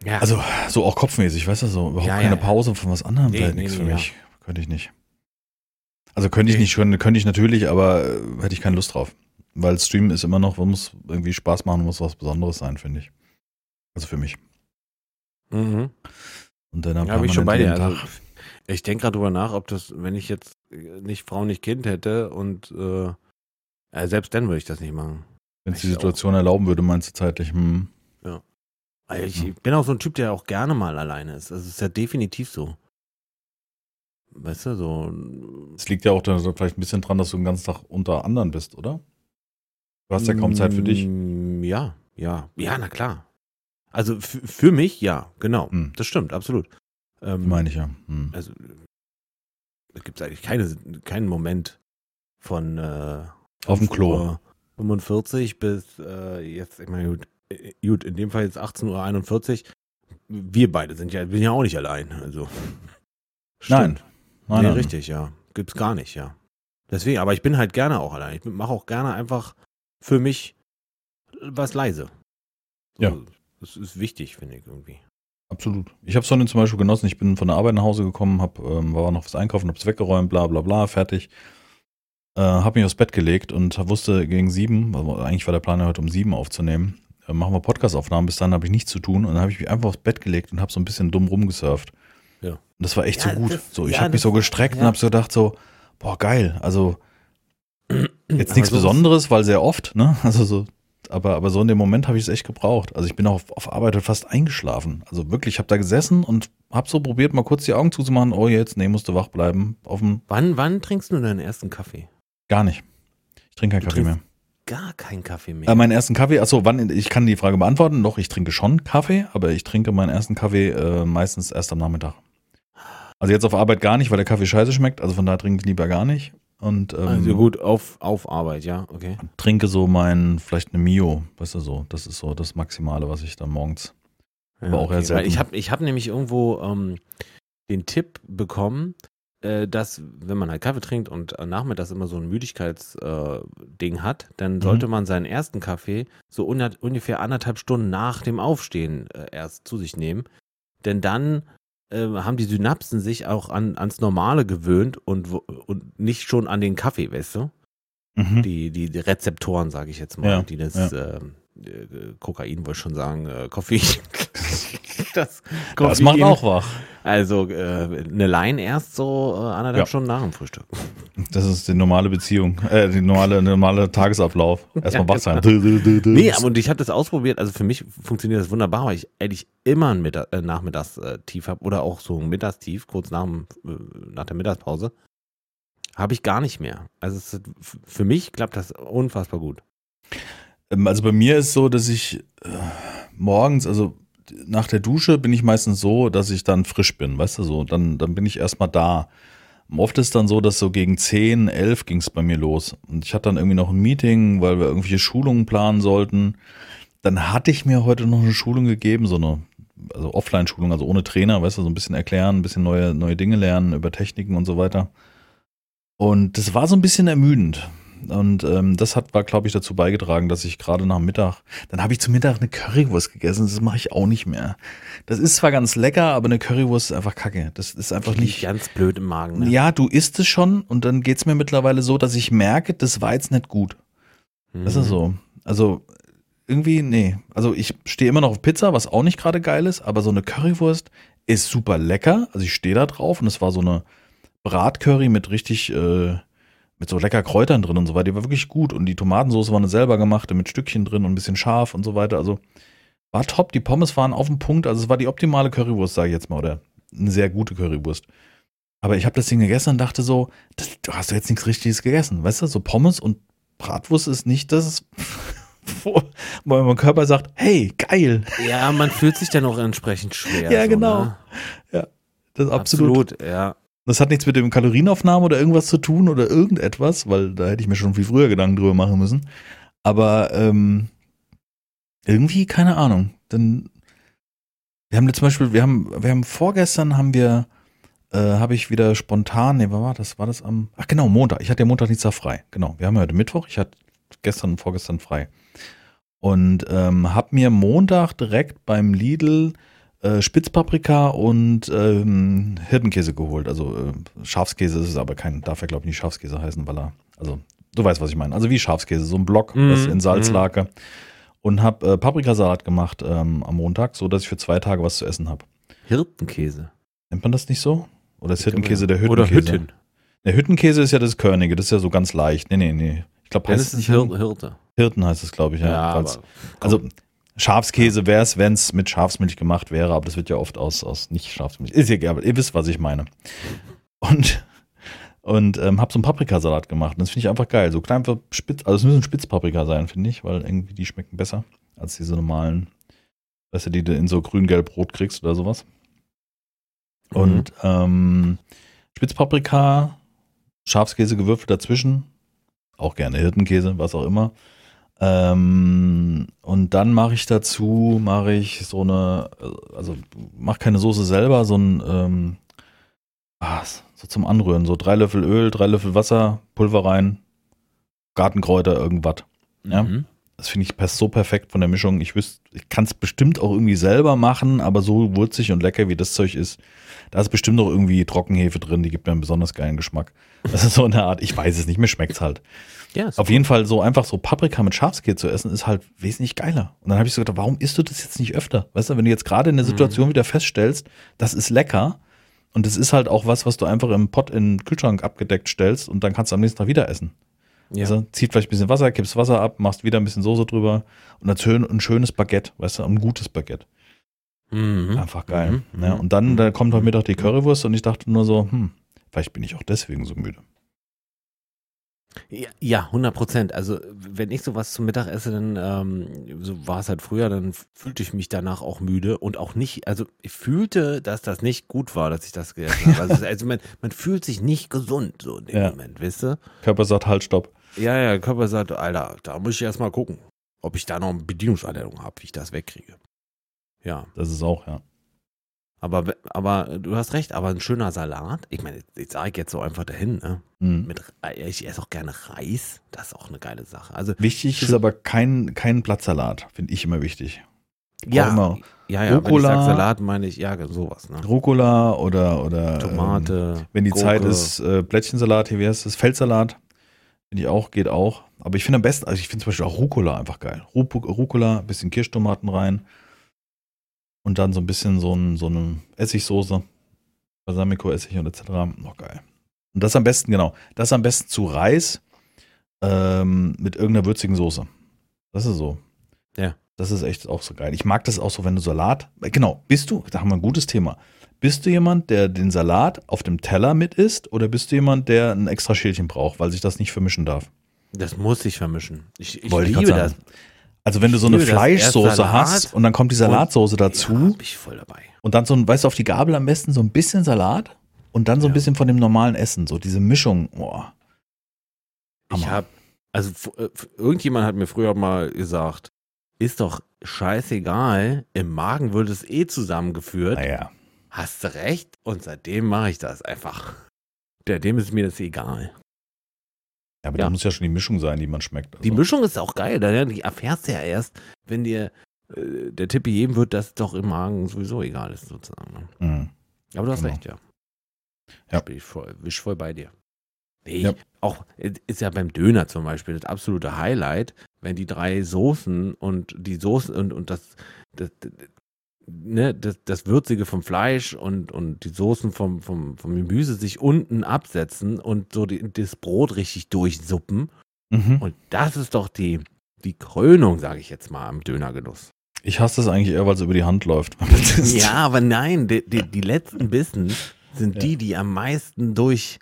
ja, Also so auch kopfmäßig, weißt du, so überhaupt Ja, keine ja. Pause von was anderem Nee, wäre nee, nichts nee, für mich. Könnte ich nicht. Also könnte ich nicht, könnte, könnte ich natürlich, aber äh, hätte ich keine Lust drauf. Weil Streamen ist immer noch, man muss irgendwie Spaß machen, muss was Besonderes sein, finde ich. Also für mich. Mhm. Und dann bin ich schon bei dir. Also, ich denke gerade drüber nach, ob das, wenn ich jetzt nicht Frau, nicht Kind hätte und äh, äh, selbst dann würde ich das nicht machen. Wenn es die ich auch. Situation erlauben würde, meinst du zeitlich, hm, Weil ich Ja. bin auch so ein Typ, der auch gerne mal alleine ist. Das ist ja definitiv so. Weißt du, so. es liegt ja auch da so vielleicht ein bisschen dran, dass du den ganzen Tag unter anderen bist, oder? Du hast ja kaum Zeit für dich. Mm, Ja, ja, ja, na klar. Also für mich, ja, genau. Hm. Das stimmt, absolut. Ähm, Meine ich ja. Hm. also es gibt eigentlich keine, keinen Moment von äh, Auf dem Klo. 5 Uhr 45 bis äh, jetzt, ich meine, gut, äh, gut, in dem Fall jetzt 18.41 Uhr. Wir beide sind ja, bin ja auch nicht allein. Also. Nein. Stimmt. Nein, nee, nein. richtig, ja. Gibt's gar nicht, ja. Deswegen, aber ich bin halt gerne auch allein. Ich mache auch gerne einfach für mich was leise. So, Ja. Das ist wichtig, finde ich irgendwie. Absolut. Ich habe Sonne zum Beispiel genossen. Ich bin von der Arbeit nach Hause gekommen, hab, ähm, war noch was einkaufen, hab's weggeräumt, bla bla bla, fertig. Äh, hab mich aufs Bett gelegt und wusste gegen sieben, also eigentlich war der Plan ja heute um sieben aufzunehmen, äh, machen wir Podcast-Aufnahmen, bis dann habe ich nichts zu tun und dann habe ich mich einfach aufs Bett gelegt und habe so ein bisschen dumm rumgesurft. Ja. Und das war echt Ja, so gut. das- so, ich ja, habe mich so gestreckt ja. und habe so gedacht so, boah geil, also [clears throat] jetzt nichts Besonderes, weil sehr oft, ne? [laughs] Also so, aber, aber so in dem Moment habe ich es echt gebraucht. Also ich bin auch auf, auf Arbeit fast eingeschlafen. Also wirklich, ich habe da gesessen und habe so probiert, mal kurz die Augen zuzumachen. Oh, jetzt, nee, musste wach bleiben. Auf dem, Wann, wann trinkst du deinen ersten Kaffee? Gar nicht. Ich trinke keinen Kaffee mehr. Gar keinen Kaffee mehr. Äh, meinen ersten Kaffee, achso, wann, ich kann die Frage beantworten. Doch, ich trinke schon Kaffee, aber ich trinke meinen ersten Kaffee äh, meistens erst am Nachmittag. Also jetzt auf Arbeit gar nicht, weil der Kaffee scheiße schmeckt. Also von daher trinke ich lieber gar nicht. Und ähm, also gut, auf, auf Arbeit, ja, okay. trinke so mein, vielleicht eine Mio, weißt du so. Das ist so das Maximale, was ich dann morgens. Ja, Aber auch okay. Selten. ich habe ich hab nämlich irgendwo ähm, den Tipp bekommen, dass wenn man halt Kaffee trinkt und äh, nachmittags immer so ein Müdigkeitsding äh, hat, dann Mhm. sollte man seinen ersten Kaffee so un ungefähr anderthalb Stunden nach dem Aufstehen äh, erst zu sich nehmen. Denn dann äh, haben die Synapsen sich auch an, ans Normale gewöhnt und, und nicht schon an den Kaffee, weißt du? Mhm. Die, die, die Rezeptoren, sage ich jetzt mal, Ja, die das ja. ähm, äh, Kokain wollte ich schon sagen, äh, Koffein. [laughs] das, Das macht auch wach. Also äh, eine Line erst so äh, anderthalb Ja. Stunden nach dem Frühstück. Das ist die normale Beziehung, äh, die normale, normale Tagesablauf. [laughs] Erstmal Ja, wach sein. genau. Nee, aber und ich habe das ausprobiert. Also für mich funktioniert das wunderbar, weil ich ehrlich immer ein Mittag, äh, Nachmittagstief habe oder auch so ein Mittagstief, kurz nach, dem, äh, nach der Mittagspause. Habe ich gar nicht mehr. Also es für mich klappt das unfassbar gut. Ähm, Also bei mir ist so, dass ich äh, morgens, also nach der Dusche bin ich meistens so, dass ich dann frisch bin, weißt du so, dann, dann bin ich erstmal da. Oft ist dann so, dass so gegen 10, 11 ging es bei mir los. Und ich hatte dann irgendwie noch ein Meeting, weil wir irgendwelche Schulungen planen sollten. Dann hatte ich mir heute noch eine Schulung gegeben, so eine also Offline-Schulung, also ohne Trainer, weißt du, so ein bisschen erklären, ein bisschen neue, neue Dinge lernen über Techniken und so weiter. Und das war so ein bisschen ermüdend. Und ähm, das hat, war, glaube ich, dazu beigetragen, dass ich gerade nach Mittag, dann habe ich zum Mittag eine Currywurst gegessen. Das mache ich auch nicht mehr. Das ist zwar ganz lecker, aber eine Currywurst ist einfach kacke. Das ist einfach Liegt nicht. ganz blöd im Magen. Ne? Ja, du isst es schon und dann geht's mir mittlerweile so, dass ich merke, das war jetzt nicht gut. Das Mhm. ist so. Also irgendwie, nee. Also ich stehe immer noch auf Pizza, was auch nicht gerade geil ist, aber so eine Currywurst ist super lecker. Also ich stehe da drauf und es war so eine Bratcurry mit richtig, äh, mit so lecker Kräutern drin und so weiter. Die war wirklich gut. Und die Tomatensauce war eine selber gemachte mit Stückchen drin und ein bisschen scharf und so weiter. Also war top. Die Pommes waren auf dem Punkt. Also es war die optimale Currywurst, sage ich jetzt mal. Oder eine sehr gute Currywurst. Aber ich habe das Ding gegessen und dachte so, das, du hast jetzt nichts Richtiges gegessen. Weißt du, so Pommes und Bratwurst ist nicht das, wo [laughs] wo mein Körper sagt, hey, geil. Ja, man fühlt sich dann auch entsprechend schwer. Ja, so, genau. Ne? Das ist absolut. Absolut, ja. Das hat nichts mit dem Kalorienaufnahme oder irgendwas zu tun oder irgendetwas, weil da hätte ich mir schon viel früher Gedanken drüber machen müssen. Aber ähm, irgendwie, keine Ahnung. Dann, wir haben jetzt zum Beispiel, wir haben, wir haben vorgestern haben wir, äh, habe ich wieder spontan, nee, war das? War das am, ach genau, Montag. Ich hatte ja Montag Dienstag frei. Genau. Wir haben heute Mittwoch. Ich hatte gestern und vorgestern frei. Und ähm, habe mir Montag direkt beim Lidl äh, Spitzpaprika und ähm, Hirtenkäse geholt. Also äh, Schafskäse ist es aber kein, darf ja glaube ich nicht Schafskäse heißen, weil er, also du weißt, was ich meine. Also wie Schafskäse, so ein Block, Mhm, das in Salz mhm. lag. und habe äh, Paprikasalat gemacht ähm, am Montag, so dass ich für zwei Tage was zu essen habe. Hirtenkäse. Nennt man das nicht so? Oder ist Ich Hirtenkäse der Oder Hüttenkäse? Hütten. Der Hüttenkäse ist ja das Körnige, das ist ja so ganz leicht. Nee, nee, nee. Ich glaube, heißt ist es nicht? Hirte. Hirten heißt es, glaube ich, ja. Ja, aber also Schafskäse wäre es, wenn es mit Schafsmilch gemacht wäre, aber das wird ja oft aus, aus nicht Schafsmilch. Ist egal, aber ihr wisst, was ich meine. Und, und ähm, habe so einen Paprikasalat gemacht. Und das finde ich einfach geil. So klein für spitz, also es müssen Spitzpaprika sein, finde ich, weil irgendwie die schmecken besser als diese normalen, weißt du, die du in so grün-gelb-rot kriegst oder sowas. Mhm. Und ähm, Spitzpaprika, Schafskäse gewürfelt dazwischen, auch gerne Hirtenkäse, was auch immer. Ähm, und dann mache ich dazu, mache ich so eine, also mache keine Soße selber, so ein, ähm, ah, so zum Anrühren, so drei Löffel Öl, drei Löffel Wasser, Pulver rein, Gartenkräuter, irgendwas. Ja. Mhm. Das finde ich passt so perfekt von der Mischung. Ich wüsste, ich kann es bestimmt auch irgendwie selber machen, aber so würzig und lecker wie das Zeug ist, da ist bestimmt noch irgendwie Trockenhefe drin, die gibt mir einen besonders geilen Geschmack. Das ist so eine Art, ich weiß es nicht, mir schmeckt's halt. Ja, Auf jeden Fall so einfach so Paprika mit Schafskäse zu essen, ist halt wesentlich geiler. Und dann habe ich so gedacht, warum isst du das jetzt nicht öfter? Weißt du, wenn du jetzt gerade in der Situation wieder feststellst, das ist lecker und es ist halt auch was, was du einfach im Pott in den Kühlschrank abgedeckt stellst und dann kannst du am nächsten Tag wieder essen. ja. Also zieht vielleicht ein bisschen Wasser, kippst Wasser ab, machst wieder ein bisschen Soße drüber und dann schön, ein schönes Baguette, weißt du, ein gutes Baguette. Mhm. Einfach geil. Mhm. Ja, und dann da kommt heute Mittag die Currywurst und ich dachte nur so, hm, vielleicht bin ich auch deswegen so müde. Ja, ja, 100 Prozent. Also, wenn ich sowas zum Mittag esse, dann, ähm, so war es halt früher, dann fühlte ich mich danach auch müde und auch nicht, also ich fühlte, dass das nicht gut war, dass ich das gegessen habe. Also, [laughs] also man, man fühlt sich nicht gesund so in dem Ja. Moment, weißt du? Körper sagt halt, stopp. Ja, ja, Körper sagt, Alter, da muss ich erst mal gucken, ob ich da noch eine Bedienungsanleitung habe, wie ich das wegkriege. Ja, Das ist auch, ja. Aber, aber du hast recht, aber ein schöner Salat, ich meine, ich sage jetzt so einfach dahin, ne? Hm. Mit, Re- ich esse auch gerne Reis, das ist auch eine geile Sache. Also, Wichtig ist aber kein, kein Blattsalat, finde ich immer wichtig. ja, immer ja, ja, wenn ich Rucola. sag Salat, meine ich, ja, sowas, ne? Rucola oder, oder ähm, Tomate. wenn die Gurke. Zeit ist, äh, Blättchensalat, hier wie heißt das? Feldsalat. Finde ich auch, geht auch. Aber ich finde am besten, also ich finde zum Beispiel auch Rucola einfach geil. Ru Rucola, ein bisschen Kirschtomaten rein. Und dann so ein bisschen so, ein, so eine Essigsoße. Balsamico-Essig und etc. Noch geil. Und das am besten, genau. Das am besten zu Reis ähm, mit irgendeiner würzigen Soße. Das ist so. Ja. Das ist echt auch so geil. Ich mag das auch so, wenn du Salat. äh, Genau, bist du, da haben wir ein gutes Thema. Bist du jemand, der den Salat auf dem Teller mit isst oder bist du jemand, der ein extra Schälchen braucht, weil sich das nicht vermischen darf? Das muss ich vermischen. Ich, ich Wollte ich liebe grad das. Also wenn du so eine. Fleischsoße hast und dann kommt die Salatsoße dazu Ja, bin ich voll dabei. und dann so ein, weißt du, auf die Gabel am besten so ein bisschen Salat und dann so ein Ja. bisschen von dem normalen Essen, so diese Mischung. Boah. Ich habe, also äh, irgendjemand hat mir früher mal gesagt, ist doch scheißegal, im Magen wird es eh zusammengeführt. Naja. Hast du recht? Und seitdem mache ich das einfach. Seitdem ist mir das egal. Ja, aber Ja. da muss ja schon die Mischung sein, die man schmeckt. Also. Die Mischung ist auch geil, da- die erfährst du ja erst, wenn dir äh, der Tipp gegeben wird, dass es doch im Magen sowieso egal ist, sozusagen. ne? Mhm. Aber du hast Genau. recht, ja. Ja. Bin ich voll, bin ich voll bei dir. Nee, Ja. Auch äh, ist ja beim Döner zum Beispiel das absolute Highlight, wenn die drei Soßen und die Soßen und, und das, das, ne, das, das Würzige vom Fleisch und, und die Soßen vom, vom, vom Gemüse sich unten absetzen und so die, das Brot richtig durchsuppen. Mhm. Und das ist doch die, die Krönung, sage ich jetzt mal, am Dönergenuss. Ich hasse das eigentlich eher, weil es über die Hand läuft. [laughs] Ja, aber nein, die, die, die letzten Bissen sind Ja. die, die am meisten drängt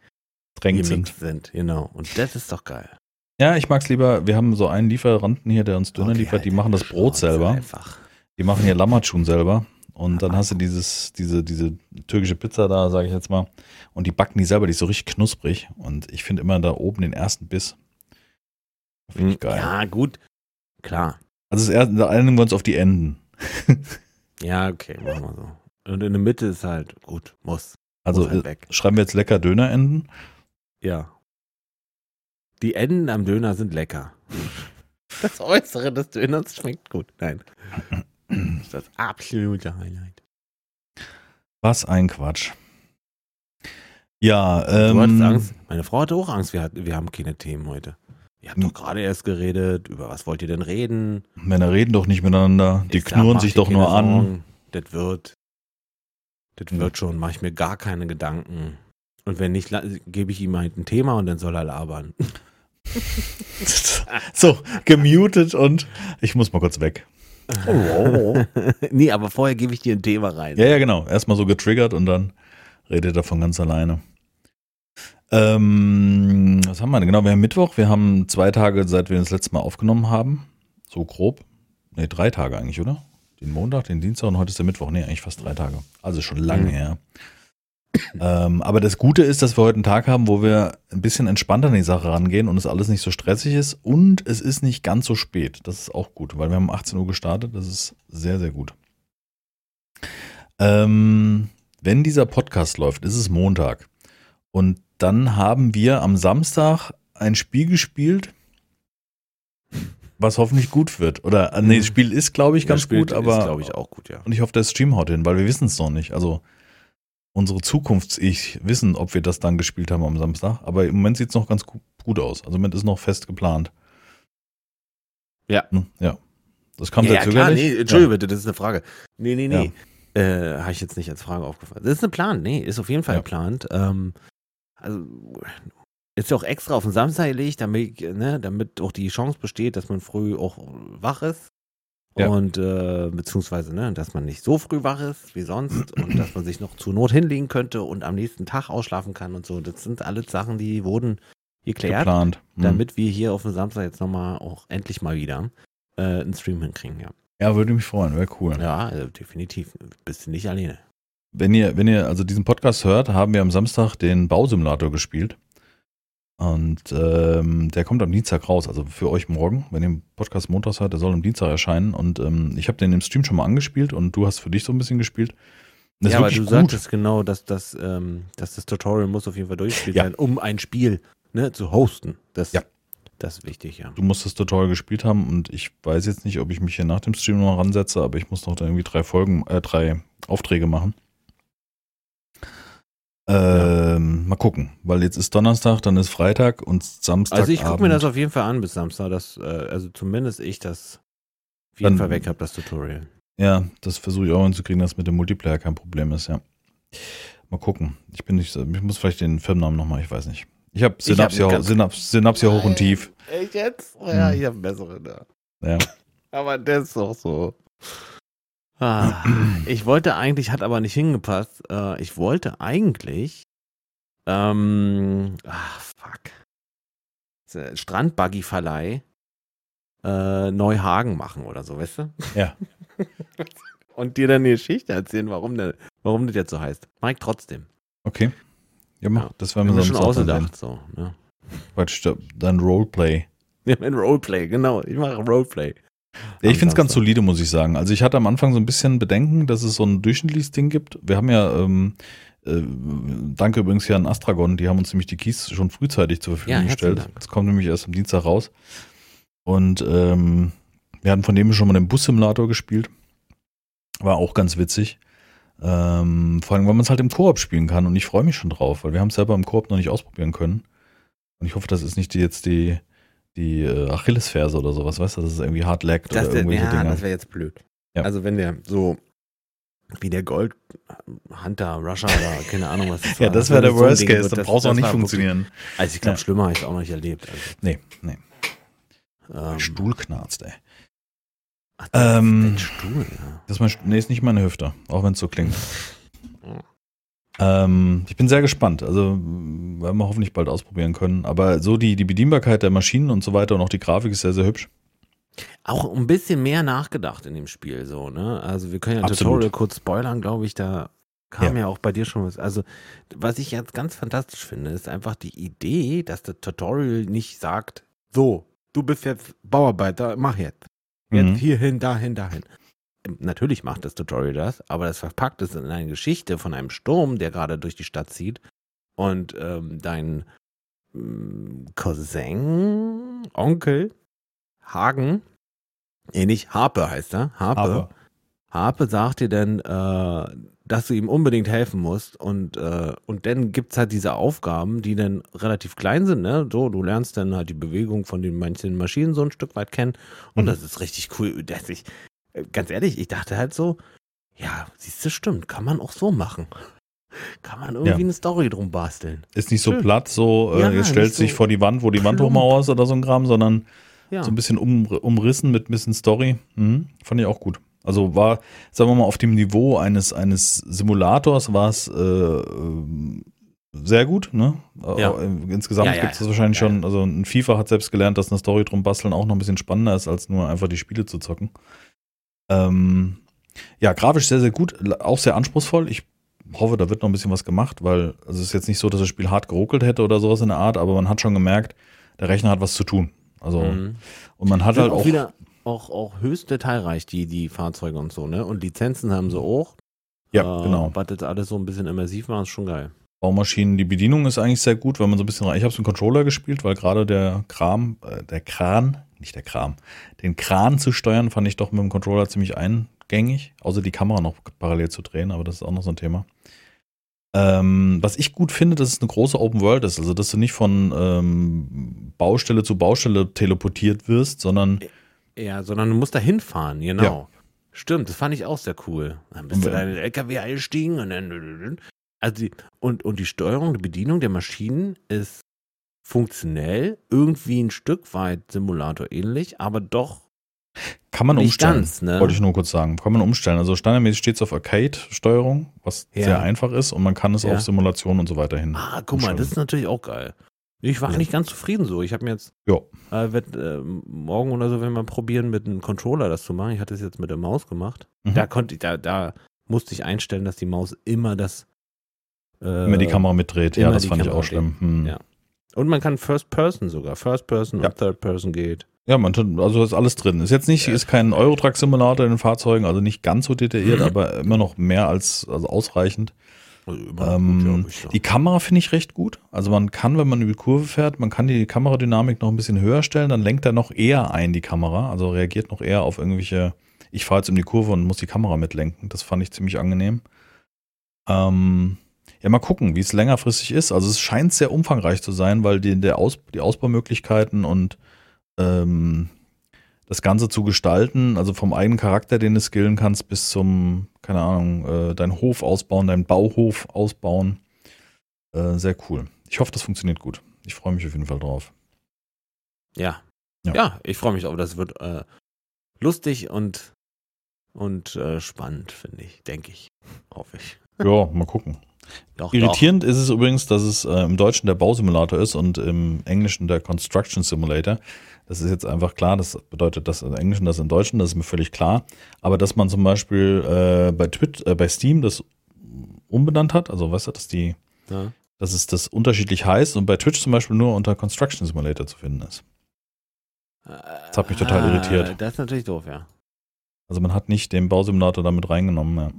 durchgemixt sind. sind. Genau. Und das ist doch geil. Ja, ich mag's lieber. Wir haben so einen Lieferanten hier, der uns Döner Okay, liefert. Die halt machen das Brot selber. Einfach. Die machen hier Lammatschun selber. Und dann hast du dieses, diese, diese türkische Pizza da, sage ich jetzt mal. Und die backen die selber, die ist so richtig knusprig. Und ich finde immer da oben den ersten Biss. Finde ich geil. Hm, Ja, gut. Klar. Also das erste, da einigen wir uns auf die Enden. [laughs] Ja, okay, machen wir so. Und in der Mitte ist halt, gut, muss. Also muss halt äh, weg. schreiben wir jetzt lecker Dönerenden. Ja. Die Enden am Döner sind lecker. [laughs] Das Äußere des Döners schmeckt gut. Nein. Das [clears throat] ist das absolute Highlight. Was ein Quatsch. Ja, Du hattest ähm, Angst. Meine Frau hatte auch Angst, wir, hatten, wir haben keine Themen heute. Ihr habt doch gerade erst geredet, über was wollt ihr denn reden? Männer reden doch nicht miteinander, die Ich sag, knurren mach sich doch nur an. Das wird. Das Ja. wird schon, mache ich mir gar keine Gedanken. Und wenn nicht, gebe ich ihm halt ein Thema und dann soll er labern. [laughs] [laughs] so, gemutet und ich muss mal kurz weg. Nee, aber vorher gebe ich dir ein Thema rein. Ja, ja, genau. Erstmal so getriggert und dann redet er von ganz alleine. Ähm, was haben wir denn? Genau, wir haben Mittwoch. Wir haben zwei Tage, seit wir das letzte Mal aufgenommen haben. So grob. Ne, drei Tage eigentlich, oder? Den Montag, den Dienstag und heute ist der Mittwoch. Nee, eigentlich fast drei Tage. Also schon lange Mhm. her. Ähm, aber das Gute ist, dass wir heute einen Tag haben, wo wir ein bisschen entspannter an die Sache rangehen und es alles nicht so stressig ist und es ist nicht ganz so spät. Das ist auch gut, weil wir haben um 18 Uhr gestartet. Das ist sehr, sehr gut. Ähm, wenn dieser Podcast läuft, ist es Montag. Und dann haben wir am Samstag ein Spiel gespielt, was hoffentlich gut wird. Oder, äh, nee, das Spiel ist, glaube ich, ganz gut, aber. Ist, glaube ich, auch gut, ja. Und ich hoffe, der Stream haut hin, weil wir wissen es noch nicht. Also unsere Zukunfts-Ich wissen, ob wir das dann gespielt haben am Samstag. Aber im Moment sieht es noch ganz gu- gut aus. Also im Moment ist noch fest geplant. Ja. Hm, Ja. Das kam ja, sehr ja, klar, nee, Entschuldigung bitte, das ist eine Frage. Nee, nee, Ja. nee. Äh, Habe ich jetzt nicht als Frage aufgefallen. Das ist ein Plan, nee, ist auf jeden Fall Ja. geplant. Ähm, also ist ja auch extra auf den Samstag gelegt, damit, ne, damit auch die Chance besteht, dass man früh auch wach ist. Ja. Und äh, beziehungsweise, ne, dass man nicht so früh wach ist wie sonst und dass man sich noch zur Not hinlegen könnte und am nächsten Tag ausschlafen kann und so. Das sind alles Sachen, die wurden geklärt, Geplant. Hm. damit wir hier auf dem Samstag jetzt nochmal auch endlich mal wieder äh, einen Stream hinkriegen, ja. Ja, würde mich freuen. Wäre cool. Ja, also definitiv. Bist du nicht alleine. Wenn ihr, wenn ihr also diesen Podcast hört, haben wir am Samstag den Bausimulator gespielt. Und ähm, der kommt am Dienstag raus, also für euch morgen. Wenn ihr den Podcast montags hört, der soll am Dienstag erscheinen. Und ähm, ich habe den im Stream schon mal angespielt und du hast für dich so ein bisschen gespielt. Das ja, aber du gut. sagtest genau, dass das, ähm, dass das Tutorial muss auf jeden Fall durchgespielt Ja. sein, um ein Spiel ne, zu hosten. Das, Ja. das ist wichtig, ja. Du musst das Tutorial gespielt haben und ich weiß jetzt nicht, ob ich mich hier nach dem Stream noch ransetze, aber ich muss noch irgendwie drei Folgen, äh, drei Aufträge machen. Ähm, Mal gucken, weil jetzt ist Donnerstag, dann ist Freitag und Samstag. Also ich gucke mir das auf jeden Fall an bis Samstag, dass, äh, also zumindest ich das auf jeden Dann- Fall weg habe, das Tutorial. Ja, das versuche ich auch hinzukriegen, dass mit dem Multiplayer kein Problem ist, ja. Mal gucken. Ich bin nicht, so- ich muss vielleicht den Firmennamen nochmal, ich weiß nicht. Ich habe Ich hab Synapse, hier, ganz- Synaps, Synapse hier hoch und tief. Echt jetzt? Ja, ja, Hm. ich habe einen besseren da. Ja. Aber der ist doch so. Ah, ich wollte eigentlich, hat aber nicht hingepasst. Äh, ich wollte eigentlich. Ähm, ach, fuck. Strandbuggy-Verleih äh, Neuhagen machen oder so, weißt du? Ja. [laughs] Und dir dann eine Geschichte erzählen, warum, der, warum das jetzt so heißt. Mike trotzdem. Okay. Ja, mach, Ja. das haben schon sonst sehen. ausgedacht, so. Ne? Quatsch, da- dann Roleplay. Wir haben ein Roleplay, genau. Ich mache Roleplay. Ja, ich finde es ganz solide, muss ich sagen. Also ich hatte am Anfang so ein bisschen Bedenken, dass es so ein durchschnittliches Ding gibt. Wir haben ja, ähm, äh, danke übrigens hier an Astragon, die haben uns nämlich die Keys schon frühzeitig zur Verfügung Ja, gestellt. Das kommt nämlich erst am Dienstag raus. Und ähm, wir hatten von dem schon mal den Bus-Simulator gespielt. War auch ganz witzig. Ähm, vor allem, weil man es halt im Koop spielen kann. Und ich freue mich schon drauf, weil wir haben es selber im Koop noch nicht ausprobieren können. Und ich hoffe, das ist nicht die, jetzt die, die äh, Achillesferse oder sowas, weißt du, dass es irgendwie hart Das, oder irgendwelche ja, Dinge. das wäre jetzt blöd. Ja. Also wenn der so wie der Gold Hunter, Russia oder keine Ahnung was das [laughs] Ja, das wäre der so Worst Ding Case, dann brauchst du auch nicht funktionieren. Also ich glaube, Ja. schlimmer habe ich es auch noch nicht erlebt. Nee, nee. Also, ähm, Stuhl knarzt, ey. ach, das Ähm, ist der Stuhl, ja. Das ist mein, nee, ist nicht meine Hüfte, auch wenn es so klingt. Ähm, ich bin sehr gespannt. Also m, werden wir hoffentlich bald ausprobieren können. Aber so die, die Bedienbarkeit der Maschinen und so weiter und auch die Grafik ist sehr, sehr hübsch. Auch ein bisschen mehr nachgedacht in dem Spiel, so, ne? Also wir können ja ein Absolut. Tutorial kurz spoilern, glaube ich, da kam ja. auch bei dir schon was. Also, was ich jetzt ganz fantastisch finde, ist einfach die Idee, dass das Tutorial nicht sagt, so, du bist jetzt Bauarbeiter, mach jetzt. Jetzt Mhm. hierhin, dahin, dahin. Natürlich macht das Tutorial das, aber das verpackt es in eine Geschichte von einem Sturm, der gerade durch die Stadt zieht und ähm, dein ähm, Cousin, Onkel, Hagen, nee, nicht Harpe heißt er, Harpe, Aber Harpe sagt dir dann, äh, dass du ihm unbedingt helfen musst und, äh, und dann gibt's halt diese Aufgaben, die dann relativ klein sind, ne? So, du lernst dann halt die Bewegung von den manchen Maschinen so ein Stück weit kennen und Mhm. das ist richtig cool. Dass ich, ganz ehrlich, ich dachte halt so, ja, siehst du, stimmt, kann man auch so machen. Kann man irgendwie Ja. eine Story drum basteln. Ist nicht so Schön. platt, so äh, Ja, jetzt stellt sich so vor die Wand, wo die Wand plump. hochmauer ist oder so ein Kram, sondern Ja. so ein bisschen um, umrissen mit ein bisschen Story. Mhm. Fand ich auch gut. Also war, sagen wir mal, auf dem Niveau eines, eines Simulators war es äh, ähm, sehr gut. Ne? Ja. Äh, Insgesamt Ja, gibt es ja. wahrscheinlich schon, also ein FIFA hat selbst gelernt, dass eine Story drum basteln auch noch ein bisschen spannender ist, als nur einfach die Spiele zu zocken. Ähm, ja, grafisch sehr, sehr gut, auch sehr anspruchsvoll. Ich hoffe, da wird noch ein bisschen was gemacht, weil also es ist jetzt nicht so, dass das Spiel hart geruckelt hätte oder sowas in der Art, aber man hat schon gemerkt, der Rechner hat was zu tun. Also, Mhm. und man hat halt auch, wieder auch, auch höchst detailreich, die, die Fahrzeuge und so, ne? Und Lizenzen haben sie auch. ja, Äh, genau. Was das alles so ein bisschen immersiv war, ist schon geil. Baumaschinen, die Bedienung ist eigentlich sehr gut, wenn man so ein bisschen rein. Ich habe es mit Controller gespielt, weil gerade der Kram, äh, der Kran, nicht der Kram, den Kran zu steuern, fand ich doch mit dem Controller ziemlich eingängig, außer die Kamera noch parallel zu drehen, aber das ist auch noch so ein Thema. Ähm, was ich gut finde, dass es eine große Open World ist, also dass du nicht von ähm, Baustelle zu Baustelle teleportiert wirst, sondern Ja, sondern du musst da hinfahren, genau. Stimmt, das fand ich auch sehr cool. Dann bist Und du da in den LKW eingestiegen und dann. Also die, und, und die Steuerung, die Bedienung der Maschinen ist funktionell, irgendwie ein Stück weit Simulator ähnlich, aber doch kann man umstellen. ganz, ne? Wollte ich nur kurz sagen. Kann man umstellen. Also standardmäßig steht es auf Arcade-Steuerung, was Ja. sehr einfach ist und man kann es Ja. auf Simulation und so weiter hin. Ah, guck mal, umstellen. das ist natürlich auch geil. Ich war Ja. nicht ganz zufrieden so. Ich habe mir jetzt äh, werd, äh, morgen oder so, wenn wir probieren, mit einem Controller das zu machen. Ich hatte es jetzt mit der Maus gemacht. Mhm. Da konnte ich, da, da musste ich einstellen, dass die Maus immer das äh, Immer die Kamera mitdreht. Ja, das fand ich Kamera auch schlimm. Hm. Ja. Und man kann First Person sogar. First Person Ja. und Third Person geht. Ja, man, also ist alles drin. Ist jetzt nicht, ist kein Eurotruck-Simulator in den Fahrzeugen, also nicht ganz so detailliert, Mhm. aber immer noch mehr als also ausreichend. Also Ähm, gut, glaub ich, ja. Die Kamera finde ich recht gut. Also man kann, wenn man über die Kurve fährt, man kann die Kameradynamik noch ein bisschen höher stellen, dann lenkt er noch eher ein, die Kamera. Also reagiert noch eher auf irgendwelche, ich fahre jetzt um die Kurve und muss die Kamera mitlenken. Das fand ich ziemlich angenehm. Ähm, ja, mal gucken, wie es längerfristig ist. Also es scheint sehr umfangreich zu sein, weil die, der Aus, die Ausbaumöglichkeiten und ähm, das Ganze zu gestalten, also vom eigenen Charakter, den du skillen kannst, bis zum, keine Ahnung, äh, deinen Hof ausbauen, deinen Bauhof ausbauen. Äh, sehr cool. Ich hoffe, das funktioniert gut. Ich freue mich auf jeden Fall drauf. ja. Ja. ja. ich freue mich auch. Das wird äh, lustig und, und äh, spannend, finde ich. Denke ich. Hoffe ich. Ja, mal gucken. Doch, Irritierend ist es übrigens, dass es äh, im Deutschen der Bausimulator ist und im Englischen der Construction Simulator. Das ist jetzt einfach klar, das bedeutet das im Englischen, das im Deutschen, das ist mir völlig klar. Aber dass man zum Beispiel äh, bei, Twit äh, bei Steam das umbenannt hat, also weißt du, dass die, doch. Ja. dass es das unterschiedlich heißt und bei Twitch zum Beispiel nur unter Construction Simulator zu finden ist. Das hat mich total irritiert. Äh, Das ist natürlich doof, ja. Also man hat nicht den Bausimulator damit reingenommen, ja.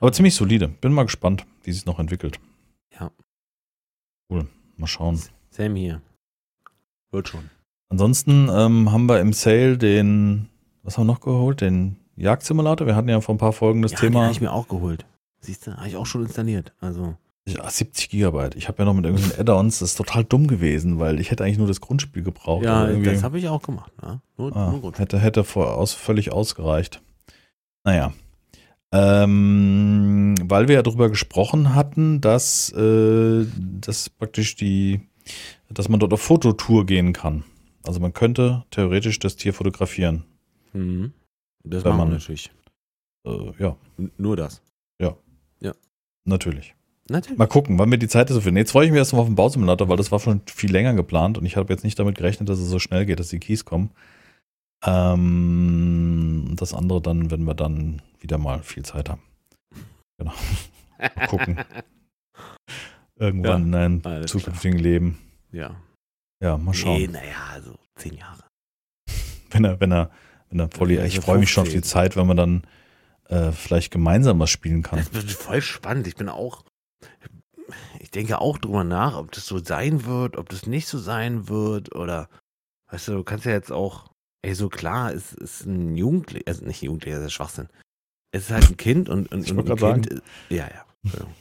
Aber ziemlich solide. Bin mal gespannt, wie sich noch entwickelt. Ja. Cool. Mal schauen. Sam hier. Wird schon. Ansonsten ähm, haben wir im Sale den, was haben wir noch geholt? Den Jagdsimulator. Wir hatten ja vor ein paar Folgen das ja, den Thema habe ich mir auch geholt. Siehst du, habe ich auch schon installiert. Also, ja, 70 Gigabyte. Ich habe ja noch mit irgendwelchen Add-ons, das ist total dumm gewesen, weil ich hätte eigentlich nur das Grundspiel gebraucht. ja, das habe ich auch gemacht. Ne? Nur, Ah, nur hätte, hätte vor, aus, völlig ausgereicht. Naja. Ähm, weil wir ja darüber gesprochen hatten, dass, äh, dass praktisch die, dass man dort auf Fototour gehen kann. Also man könnte theoretisch das Tier fotografieren. Mhm. Das machen wir man- natürlich. Äh, ja, N nur das. natürlich. Natürlich. Mal gucken, wann wir die Zeit dazu finden. Jetzt freue ich mich erstmal auf den Bausimulator, weil das war schon viel länger geplant und ich habe jetzt nicht damit gerechnet, dass es so schnell geht, dass die Keys kommen. Ähm, das andere dann, wenn wir dann wieder mal viel Zeit haben. Genau. Mal gucken. [laughs] Irgendwann in einem zukünftigen Leben. Ja. Ja, mal schauen. Nee, naja, also zehn Jahre. [laughs] Wenn er, wenn er, wenn er voll, Ja, ich so freue mich schon auf die 15. Zeit, wenn man dann äh, vielleicht gemeinsam was spielen kann. Das wird voll spannend. Ich bin auch, ich denke auch drüber nach, ob das so sein wird, ob das nicht so sein wird oder, weißt du, du kannst ja jetzt auch Ey, so klar, es ist ein Jugendlicher, also nicht Jugendlicher, das ist Schwachsinn. Es ist halt ein Kind und, und, und ein Kind. Ja, ja. Entschuldigung.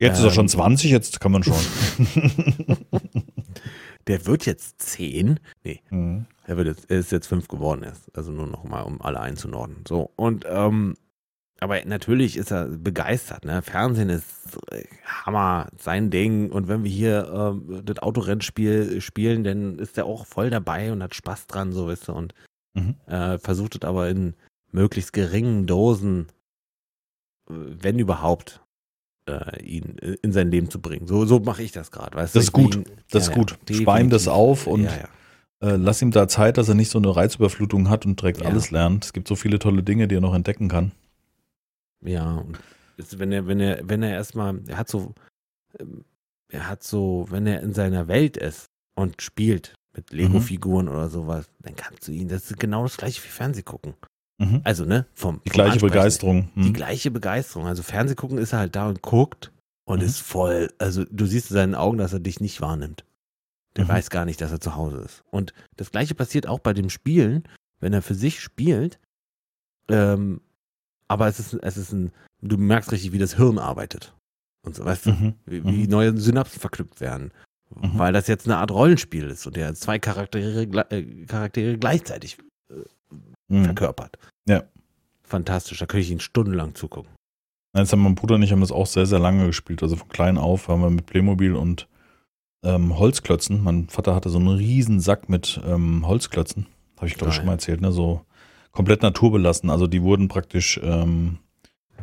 Jetzt ist er Ähm. schon 20, jetzt kann man schon. [laughs] Der wird jetzt zehn. Nee, Mhm. er, wird jetzt, er ist jetzt fünf geworden erst. Also nur noch mal, um alle einzunorden. So, und, ähm, aber natürlich ist er begeistert. Ne? Fernsehen ist äh, Hammer, sein Ding. Und wenn wir hier ähm, das Autorennspiel spielen, dann ist er auch voll dabei und hat Spaß dran, so weißt du. Und Mhm. äh, versucht es aber in möglichst geringen Dosen, äh, wenn überhaupt, äh, ihn in sein Leben zu bringen. So, so mache ich das gerade. Das ist gut. Ihn- Das ist gut. Spar ihm das auf und ja, äh, lass ihm da Zeit, dass er nicht so eine Reizüberflutung hat und direkt alles lernt. Es gibt so viele tolle Dinge, die er noch entdecken kann. Ja, und jetzt, wenn er, wenn er, wenn er erstmal, er hat so, ähm, er hat so, wenn er in seiner Welt ist und spielt mit Lego-Figuren oder sowas, dann kannst du ihn, das ist genau das gleiche wie Fernsehgucken. Mhm. Also, ne, vom, Die vom gleiche Ansprechen. Begeisterung. Die Mhm. gleiche Begeisterung. Also Fernsehgucken ist er halt da und guckt und Mhm. ist voll, also du siehst in seinen Augen, dass er dich nicht wahrnimmt. Der Mhm. weiß gar nicht, dass er zu Hause ist. Und das gleiche passiert auch bei dem Spielen, wenn er für sich spielt, ähm, aber es ist, es ist ein, du merkst richtig, wie das Hirn arbeitet. Und so, weißt du, Mhm. wie, wie Mhm. neue Synapsen verknüpft werden. Weil das jetzt eine Art Rollenspiel ist und der zwei Charaktere, äh, Charaktere gleichzeitig Mhm. verkörpert. Ja. Fantastisch, da könnte ich ihn stundenlang zugucken. Jetzt haben mein Bruder und ich haben das auch sehr, sehr lange gespielt. Also von klein auf haben wir mit Playmobil und ähm, Holzklötzen. Mein Vater hatte so einen riesen Sack mit ähm, Holzklötzen. Habe ich, glaube ich, schon mal erzählt. Ne? So komplett naturbelassen. Also die wurden praktisch, ähm,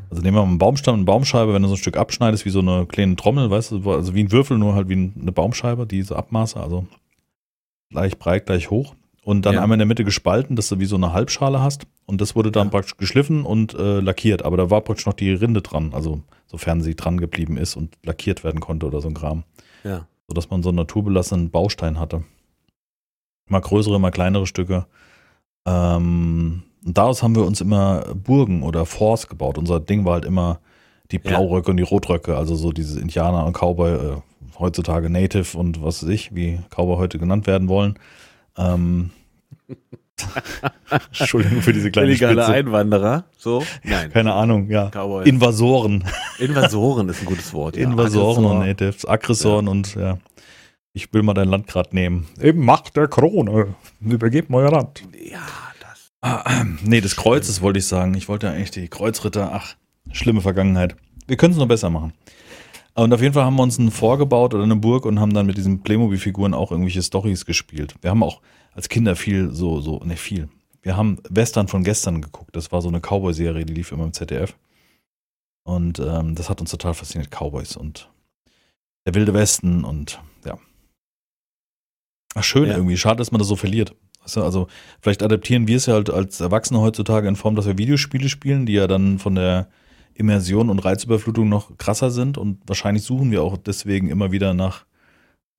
also nehmen wir mal einen Baumstamm, eine Baumscheibe, wenn du so ein Stück abschneidest, wie so eine kleine Trommel, weißt du, also wie ein Würfel, nur halt wie eine Baumscheibe, diese Abmaße, also gleich breit, gleich hoch. Und dann Ja. einmal in der Mitte gespalten, dass du wie so eine Halbschale hast. Und das wurde dann Ja. praktisch geschliffen und äh, lackiert. Aber da war praktisch noch die Rinde dran, also sofern sie dran geblieben ist und lackiert werden konnte oder so ein Kram. Ja. Sodass man so einen naturbelassenen Baustein hatte. Mal größere, mal kleinere Stücke. Ähm, und daraus haben wir uns immer Burgen oder Forts gebaut. Unser Ding war halt immer die Ja. Blauröcke und die Rotröcke, also so diese Indianer und Cowboy, äh, heutzutage Native und was weiß ich, wie Cowboy heute genannt werden wollen. Ähm, [laughs] [laughs] Entschuldigung für diese kleine Illegale Spitze. Einwanderer, so? Nein. Keine Ahnung, ja. Cowboy. Invasoren. Invasoren ist ein gutes Wort. Ja. Invasoren und. Natives, Aggressoren und ja. Ich will mal dein Land gerade nehmen. Eben Macht der Krone. Übergebt euer Land. Ja, das. Ah, [clears throat] nee, des Kreuzes wollte ich sagen. Ich wollte eigentlich die Kreuzritter. Ach, schlimme Vergangenheit. Wir können es noch besser machen. Und auf jeden Fall haben wir uns einen vorgebaut oder eine Burg und haben dann mit diesen Playmobil-Figuren auch irgendwelche Stories gespielt. Wir haben auch als Kinder viel so, so, ne, viel. Wir haben Western von gestern geguckt. Das war so eine Cowboy-Serie, die lief immer im ZDF. Und ähm, das hat uns total fasziniert. Cowboys und der Wilde Westen und ja. Ach, schön Ja. irgendwie. Schade, dass man das so verliert. Du, also vielleicht adaptieren wir es ja halt als Erwachsene heutzutage in Form, dass wir Videospiele spielen, die ja dann von der Immersion und Reizüberflutung noch krasser sind und wahrscheinlich suchen wir auch deswegen immer wieder nach,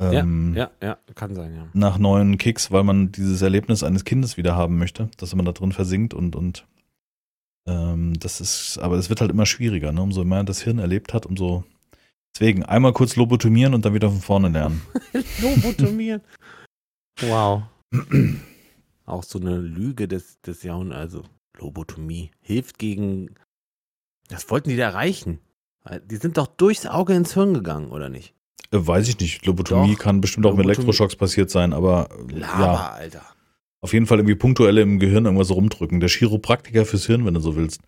ähm, Ja, ja, kann sein, ja. nach neuen Kicks, weil man dieses Erlebnis eines Kindes wieder haben möchte, dass man da drin versinkt und, und ähm, das ist, aber es wird halt immer schwieriger, ne? umso mehr das Hirn erlebt hat, umso deswegen einmal kurz lobotomieren und dann wieder von vorne lernen. [laughs] Lobotomieren. wow. [clears throat] Auch so eine Lüge des, des Jahrhunderts, also Lobotomie, hilft gegen. Das wollten die da erreichen. Die sind doch durchs Auge ins Hirn gegangen, oder nicht? Äh, weiß ich nicht, Lobotomie Doch. kann bestimmt auch mit Lobotomie- Elektroschocks passiert sein, aber Laber, ja, Alter. auf jeden Fall irgendwie punktuell im Gehirn irgendwas rumdrücken. Der Chiropraktiker fürs Hirn, wenn du so willst.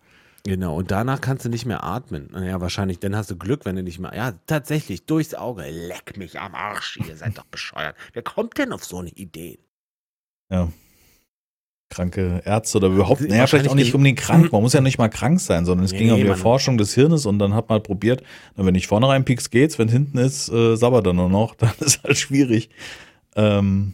Genau, und danach kannst du nicht mehr atmen. Naja, wahrscheinlich, dann hast du Glück, wenn du nicht mehr. Ja, tatsächlich, durchs Auge. Leck mich am Arsch, ihr seid doch bescheuert. Wer kommt denn auf so eine Idee? Kranke Ärzte oder überhaupt, naja, vielleicht auch nicht um den krank, man muss ja nicht mal krank sein, sondern es Nee, ging ja um die Erforschung des Hirnes und dann hat man halt probiert, na, wenn ich vorne reinpiekst, geht's, wenn hinten ist, äh, sabbert er nur noch, [laughs] dann ist halt schwierig. Ähm,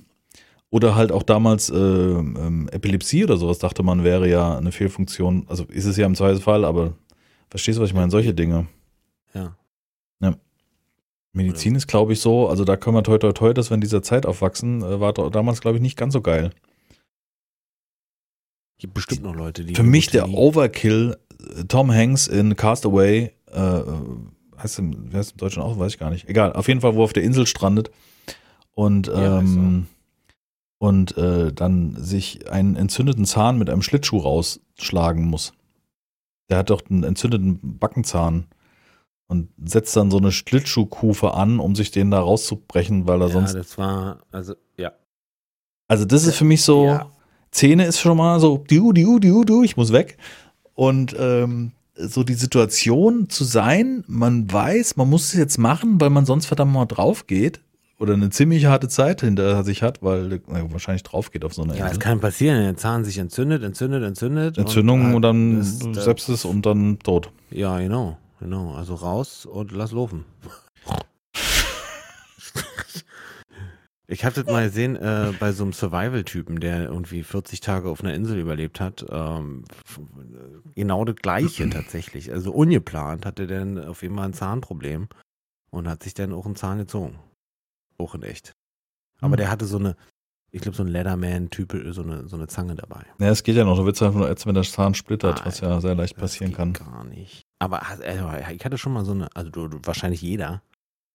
oder halt auch damals äh, ähm, Epilepsie oder sowas, dachte man, wäre ja eine Fehlfunktion, also ist es ja im Zweifelsfall, aber verstehst du, was ich meine? Solche Dinge. Ja. Medizin ist, glaube ich, so, also da können wir toi toi toi, dass wir in dieser Zeit aufwachsen, äh, war damals, glaube ich, nicht ganz so geil. Gibt bestimmt noch Leute, die. Für mich der Lobotomie- Overkill, äh, Tom Hanks in Castaway, äh, äh, heißt im, heißt im Deutschen auch, weiß ich gar nicht. Egal, auf jeden Fall, wo er auf der Insel strandet und Ja, ähm, und äh, dann sich einen entzündeten Zahn mit einem Schlittschuh rausschlagen muss. Der hat doch einen entzündeten Backenzahn und setzt dann so eine Schlittschuhkufe an, um sich den da rauszubrechen, weil er Ja, sonst. das war, also, ja. Also das ist für mich so, Ja. Zähne ist schon mal so, du, du, du, du, ich muss weg. Und ähm, so die Situation zu sein, man weiß, man muss es jetzt machen, weil man sonst verdammt mal drauf geht. Oder eine ziemlich harte Zeit hinter sich hat, weil äh, wahrscheinlich drauf geht auf so eine Ja, Insel. kann passieren, der Zahn sich entzündet, entzündet, entzündet. Entzündung und, äh, dann das- das- Sepsis und dann tot. Ja, genau, genau. Also raus und lass laufen. [laughs] Ich habe das mal gesehen äh, bei so einem Survival-Typen, der irgendwie 40 Tage auf einer Insel überlebt hat. Ähm, f- genau das gleiche tatsächlich. Also ungeplant hatte der dann auf jeden Fall ein Zahnproblem und hat sich dann auch einen Zahn gezogen. Auch in echt. Aber Hm. der hatte so eine, ich glaube, so ein Leatherman-Typ, so eine, so eine Zange dabei. Ja, es geht ja noch. Du willst einfach nur ätzen, wenn der Zahn splittert, was ja sehr leicht passieren kann. Gar nicht. Aber hast- äh, ich hatte schon mal so eine, also du, du, wahrscheinlich jeder,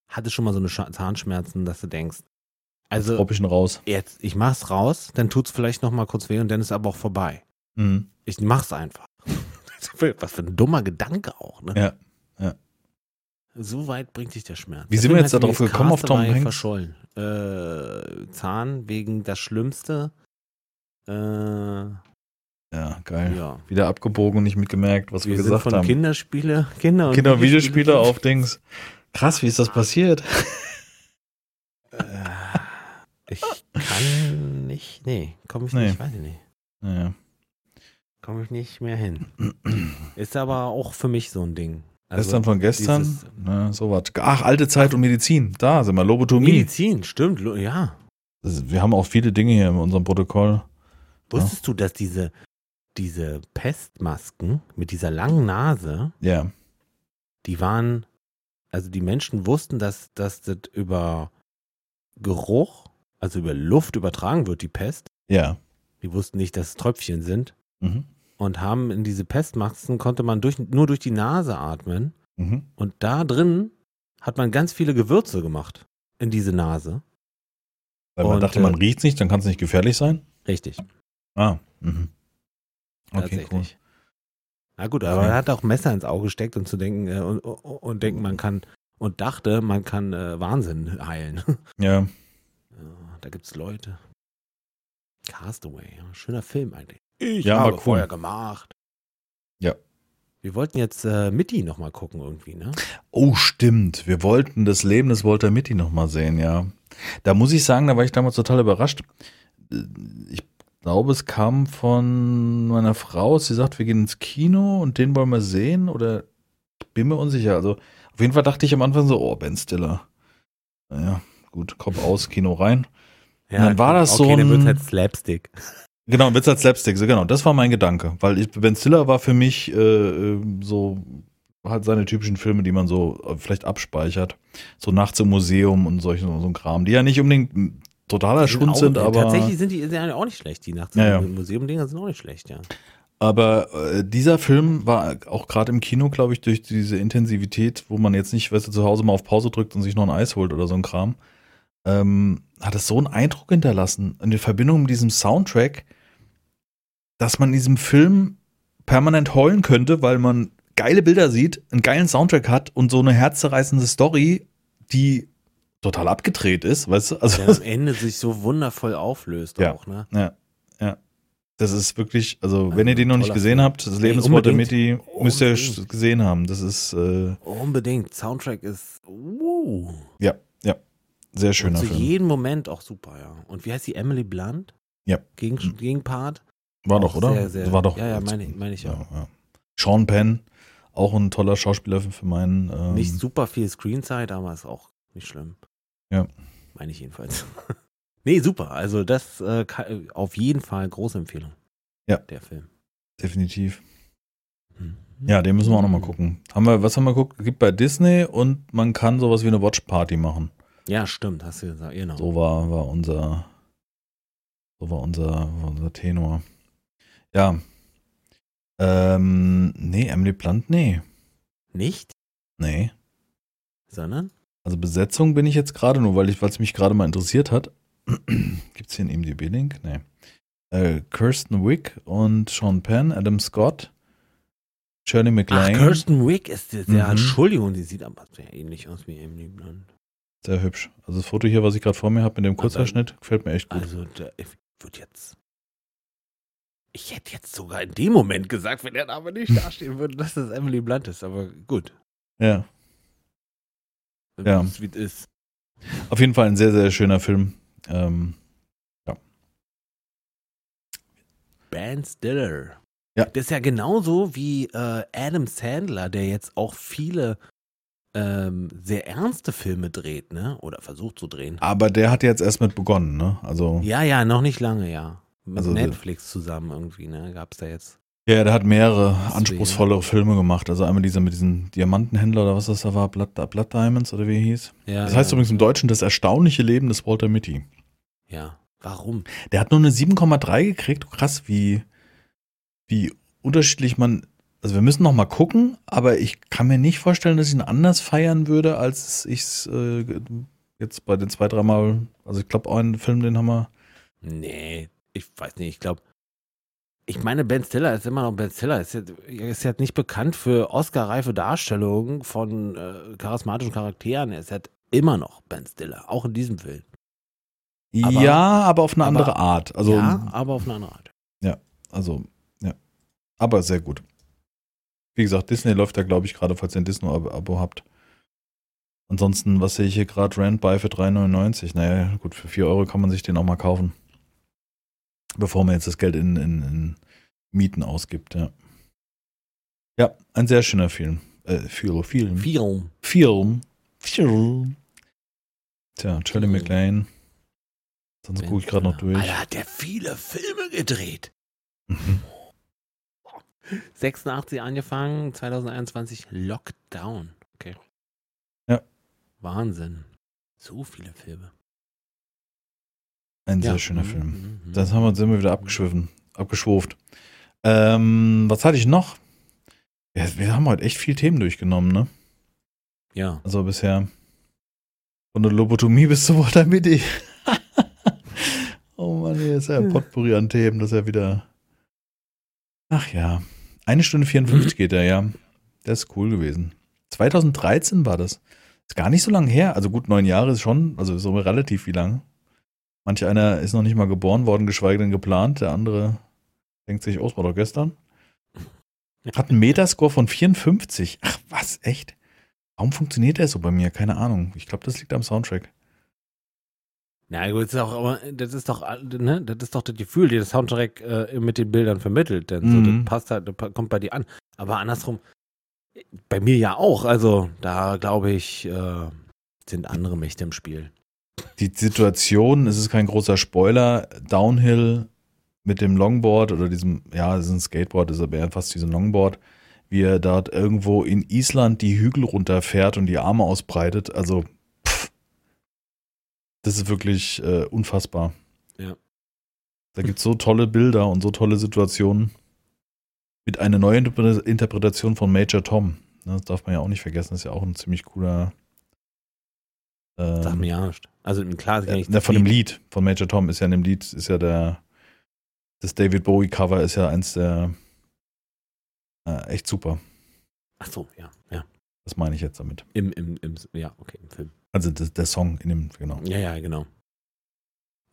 hatte schon mal so eine Zahnschmerzen, dass du denkst, also Tropischen raus. jetzt, ich mach's raus, dann tut's vielleicht noch mal kurz weh und dann ist aber auch vorbei. Mhm. Ich mach's einfach. [laughs] Was für ein dummer Gedanke auch, ne? Ja, ja. So weit bringt dich der Schmerz. Wie Der sind wir jetzt darauf übrigens gekommen, auf Tom Hanks? verschollen. Äh, Zahn wegen das Schlimmste. Äh, Ja, geil. ja. Wieder abgebogen und nicht mitgemerkt, was wir, Wir sind gesagt von haben. Kinderspiele, Kinder und Kinder- und Videospiele auf Dings. Krass, wie ist das passiert? Äh, Ich kann nicht, nee, komme ich Nee. nicht, weiß ich nicht. Naja. Komme ich nicht mehr hin. [clears throat] Ist aber auch für mich so ein Ding. Also gestern von gestern? dieses- Na, so was. Ach, alte Zeit und Medizin. Da sind wir. Lobotomie. Medizin, stimmt, ja. Wir haben auch viele Dinge hier in unserem Protokoll. Wusstest du, dass diese, diese Pestmasken mit dieser langen Nase, Ja. die waren, also die Menschen wussten, dass, dass das über Geruch, also über Luft übertragen wird, die Pest. Ja. Die wussten nicht, dass es Tröpfchen sind. Mhm. Und haben in diese Pestmasken, konnte man durch, nur durch die Nase atmen. Mhm. Und da drin hat man ganz viele Gewürze gemacht. In diese Nase. Weil man Und, dachte, man äh, riecht nicht, dann kann es nicht gefährlich sein. Richtig. Ah. Mhm. Okay, cool. Na gut, aber Okay. er hat auch Messer ins Auge gesteckt und zu denken, äh, und, und, und denken, man kann, und dachte, man kann äh, Wahnsinn heilen. Ja. Ja, da gibt's Leute. Castaway, ja, schöner Film eigentlich. Ich Ja, habe cool. vorher gemacht. Ja. Wir wollten jetzt äh, Mitty nochmal gucken irgendwie, ne? Oh, stimmt. Wir wollten das Leben des Walter Mitty nochmal sehen, ja. Da muss ich sagen, da war ich damals total überrascht. Ich glaube, es kam von meiner Frau. Sie sagt, wir gehen ins Kino und den wollen wir sehen. Oder ich bin mir unsicher. Also, auf jeden Fall dachte ich am Anfang so, oh, Ben Stiller. Naja, gut, Kopf aus, Kino rein. Und dann war das okay, so dann wird ein- halt Slapstick. [laughs] Genau, Witz als Slapstick, so genau. Das war mein Gedanke. Weil ich, Ben Stiller war für mich äh, äh, so halt seine typischen Filme, die man so äh, vielleicht abspeichert. So nachts im Museum und solchen so ein Kram, die ja nicht unbedingt totaler Schund sind, aber, Tatsächlich sind die sind ja auch nicht schlecht, die nachts Ja, ja. im Museum-Dinger sind auch nicht schlecht, ja. aber äh, dieser Film war auch gerade im Kino, glaube ich, durch diese Intensivität, wo man jetzt nicht, weißt du, zu Hause mal auf Pause drückt und sich noch ein Eis holt oder so ein Kram, ähm, hat es so einen Eindruck hinterlassen in der Verbindung mit diesem Soundtrack, dass man in diesem Film permanent heulen könnte, weil man geile Bilder sieht, einen geilen Soundtrack hat und so eine herzzerreißende Story, die total abgedreht ist, weißt du? Also, Der am Ende sich so wundervoll auflöst Ja. auch, ne? ja, ja. Das ist wirklich, also, Also wenn ihr den noch nicht gesehen Film. habt, das Leben Nee, des Walter unbedingt. Mitty, müsst ihr gesehen haben. Das ist, äh, Unbedingt. Soundtrack ist uh, ja, ja, sehr schöner zu Film. jedem Moment auch super, ja. Und wie heißt die Emily Blunt? Ja. Gegen, Mhm. Gegenpart? War doch, oder? sehr, sehr- War doch. ja, ja, meine ich- meine ich auch. Ja, ja. Sean Penn, auch ein toller Schauspieler für meinen. Ähm, Nicht super viel Screenzeit, aber ist auch nicht schlimm. Ja. Meine ich jedenfalls. [laughs] nee, super. Also das äh, kann, auf jeden Fall große Empfehlung. Ja. Der Film. definitiv. Mhm. Ja, den müssen wir auch nochmal gucken. Haben wir, was haben wir geguckt? Gibt bei Disney und man kann sowas wie eine Watch Party machen. Ja, stimmt, hast du gesagt. Genau. So war, war unser, so war unser, war unser Tenor. Ja. Ähm, nee, Emily Blunt, nee. Nicht, Nee. sondern Also Besetzung bin ich jetzt gerade, nur weil ich, weil es mich gerade mal interessiert hat. [clears throat] Gibt es hier einen IMDb-Link? Nee. Äh, Kirsten Wick und Sean Penn, Adam Scott, Shirley Ach, MacLaine. Kirsten Wick ist. Ja, Mhm. Entschuldigung, die sieht aber sehr ähnlich aus wie Emily Blunt. Sehr hübsch. Also das Foto hier, was ich gerade vor mir habe mit dem Kurzhaarschnitt, gefällt mir echt gut. Also, da, ich würde jetzt. Ich hätte jetzt sogar in dem Moment gesagt, wenn der Name nicht [laughs] dastehen würde, dass das Emily Blunt ist. Aber gut. Ja. Ja. Wie es wie es ist. Auf jeden Fall ein sehr, sehr schöner Film. Ähm, Ben Stiller. Ja. Das ist ja genauso wie äh, Adam Sandler, der jetzt auch viele ähm, sehr ernste Filme dreht, ne? Oder versucht zu drehen. aber der hat jetzt erst mit begonnen, ne? Also, Ja, ja, noch nicht lange, ja. Mit Also, Netflix zusammen irgendwie, ne? Gab's da jetzt. ja, der hat mehrere anspruchsvollere Filme gemacht. Also einmal dieser mit diesem Diamantenhändler oder was das da war, Blood, Blood Diamonds oder wie er hieß. Ja, Das heißt ja, übrigens im Deutschen das erstaunliche Leben des Walter Mitty. Ja. Warum? Der hat nur eine 7,3 gekriegt. Krass, wie, wie unterschiedlich man. Also wir müssen noch mal gucken, aber ich kann mir nicht vorstellen, dass ich ihn anders feiern würde, als ich es äh, jetzt bei den zwei, dreimal. Also ich glaube, einen Film, den haben wir. Nee, ich weiß nicht, ich glaube. Ich meine, Ben Stiller ist immer noch Ben Stiller. Ist jetzt, ist jetzt nicht bekannt für Oscar-reife Darstellungen von äh, charismatischen Charakteren. Er ist halt immer noch Ben Stiller, auch in diesem Film. Aber- ja, aber auf eine aber- andere Art. Also, ja, aber auf eine andere Art. also, ja. Aber sehr gut. Wie gesagt, Disney läuft da, glaube ich, gerade, falls ihr ein Disney-Abo habt. Ansonsten, was sehe ich hier gerade? Rand bei für 3,99. Naja, gut, für 4 Euro kann man sich den auch mal kaufen. Bevor man jetzt das Geld in, in, in Mieten ausgibt, ja. Ja, ein sehr schöner Film. Äh, Film. Film. Film. Film. Film. Tja, Film. MacLaine. Sonst gucke ich gerade noch durch. Alter, hat der viele Filme gedreht. Mhm. 86 angefangen, 2021 Lockdown. Okay. Ja. Wahnsinn. So viele Filme. Ein Ja. sehr schöner Mhm, Film. mhm, mhm. Das haben wir, sind wir wieder abgeschwiffen, abgeschwuft. Ähm, was hatte ich noch? Ja, wir haben heute echt viel Themen durchgenommen, ne? Ja. Also bisher von der Lobotomie bis zur Mitty. [laughs] oh Mann, hier ist ja ein Potpourri an Themen, das ist ja wieder. Ach ja. Eine Stunde 54 geht er, ja. Das ist cool gewesen. 2013 war das. Ist gar nicht so lange her. Also gut, neun Jahre ist schon, also so relativ wie lang. Manch einer ist noch nicht mal geboren worden, geschweige denn geplant. Der andere denkt sich, oh, es war doch gestern. Hat einen Metascore von 54. Ach, was? Echt? Warum funktioniert der so bei mir? Keine Ahnung. Ich glaube, das liegt am Soundtrack. Na gut, das ist, auch, aber das ist doch, ne, das ist doch das Gefühl, das Soundtrack äh, mit den Bildern vermittelt. Denn so, Mhm. das passt halt, das kommt bei dir an. Aber andersrum, bei mir ja auch. Also da glaube ich, äh, sind andere Mächte im Spiel. Die Situation, es ist kein großer Spoiler, Downhill mit dem Longboard oder diesem, ja, es ist ein Skateboard, ist aber eher fast wie so ein Longboard, wie er dort irgendwo in Island die Hügel runterfährt und die Arme ausbreitet. Also, das ist wirklich äh, unfassbar. Ja. Da gibt es so tolle Bilder und so tolle Situationen. Mit einer neuen Interpre- Interpretation von Major Tom. Ne, Das darf man ja auch nicht vergessen, das ist ja auch ein ziemlich cooler. Ähm, Sag mir ja nicht. Also klar, kenn ich ja, das von dem Lied, von Major Tom ist ja in dem Lied, ist ja der, das David Bowie Cover ist ja eins der, äh, echt super. Ach so, ja, ja. Das meine ich jetzt damit. Im, im, im, ja, okay, im Film. Also das, der Song in dem, genau. Ja, ja, genau.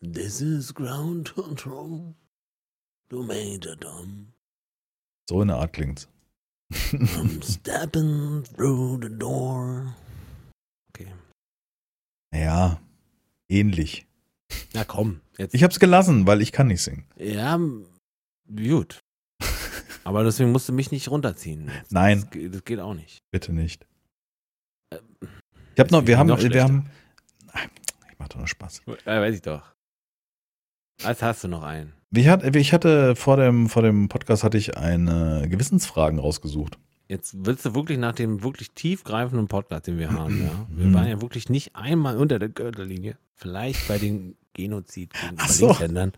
This is ground control. Du Major Tom. So in der Art klingt's. I'm [laughs] stepping through the door. Okay. ja, ähnlich. Na komm, jetzt. Ich hab's gelassen, weil ich kann nicht singen. ja, gut. [laughs] Aber deswegen musst du mich nicht runterziehen. Nein. Das, geht- das geht auch nicht. Bitte nicht. Äh, Ich hab noch, wir haben, noch wir haben, Ach, ich mach doch nur Spaß. Ja, weiß ich doch. Als hast du noch einen. Ich hatte, ich hatte vor dem, vor dem Podcast hatte ich eine Gewissensfragen rausgesucht. Jetzt willst du wirklich nach dem wirklich tiefgreifenden Podcast, den wir [clears throat] haben, ja? Wir Mhm. waren ja wirklich nicht einmal unter der Gürtellinie. Vielleicht bei den Genozid gegen so. Ländern.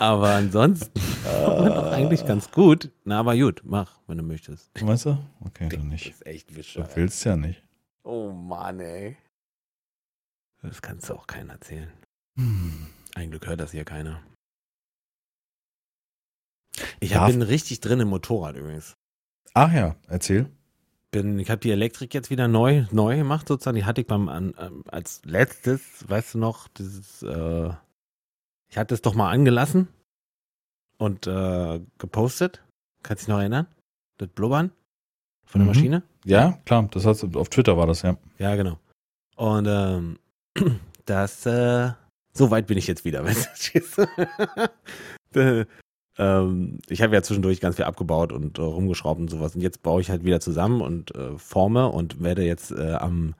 Aber ansonsten doch eigentlich ganz gut. Na, aber gut, mach, wenn du möchtest. Weißt du? Okay, dann Das nicht. ist echt Du willst ja nicht. Oh Mann, ey. Das kannst du auch keinen erzählen. Hm. Ein Glück hört das hier keiner. Ich Darf- hab, bin richtig drin im Motorrad übrigens. Ach ja, erzähl. Bin, ich habe die Elektrik jetzt wieder neu, neu gemacht sozusagen. Die hatte ich beim an, ähm, als letztes, weißt du noch, dieses, äh, ich hatte es doch mal angelassen und äh, gepostet. Kannst du dich noch erinnern? Das Blubbern von der Mhm. Maschine? Ja, klar, das du, auf Twitter war das, ja. Ja, genau. Und ähm, [clears throat] das, äh, so weit bin ich jetzt wieder, [laughs] weißt du? [laughs] Äh, ähm, ich habe ja zwischendurch ganz viel abgebaut und äh, rumgeschraubt und sowas. Und jetzt baue ich halt wieder zusammen und äh, forme und werde jetzt äh, am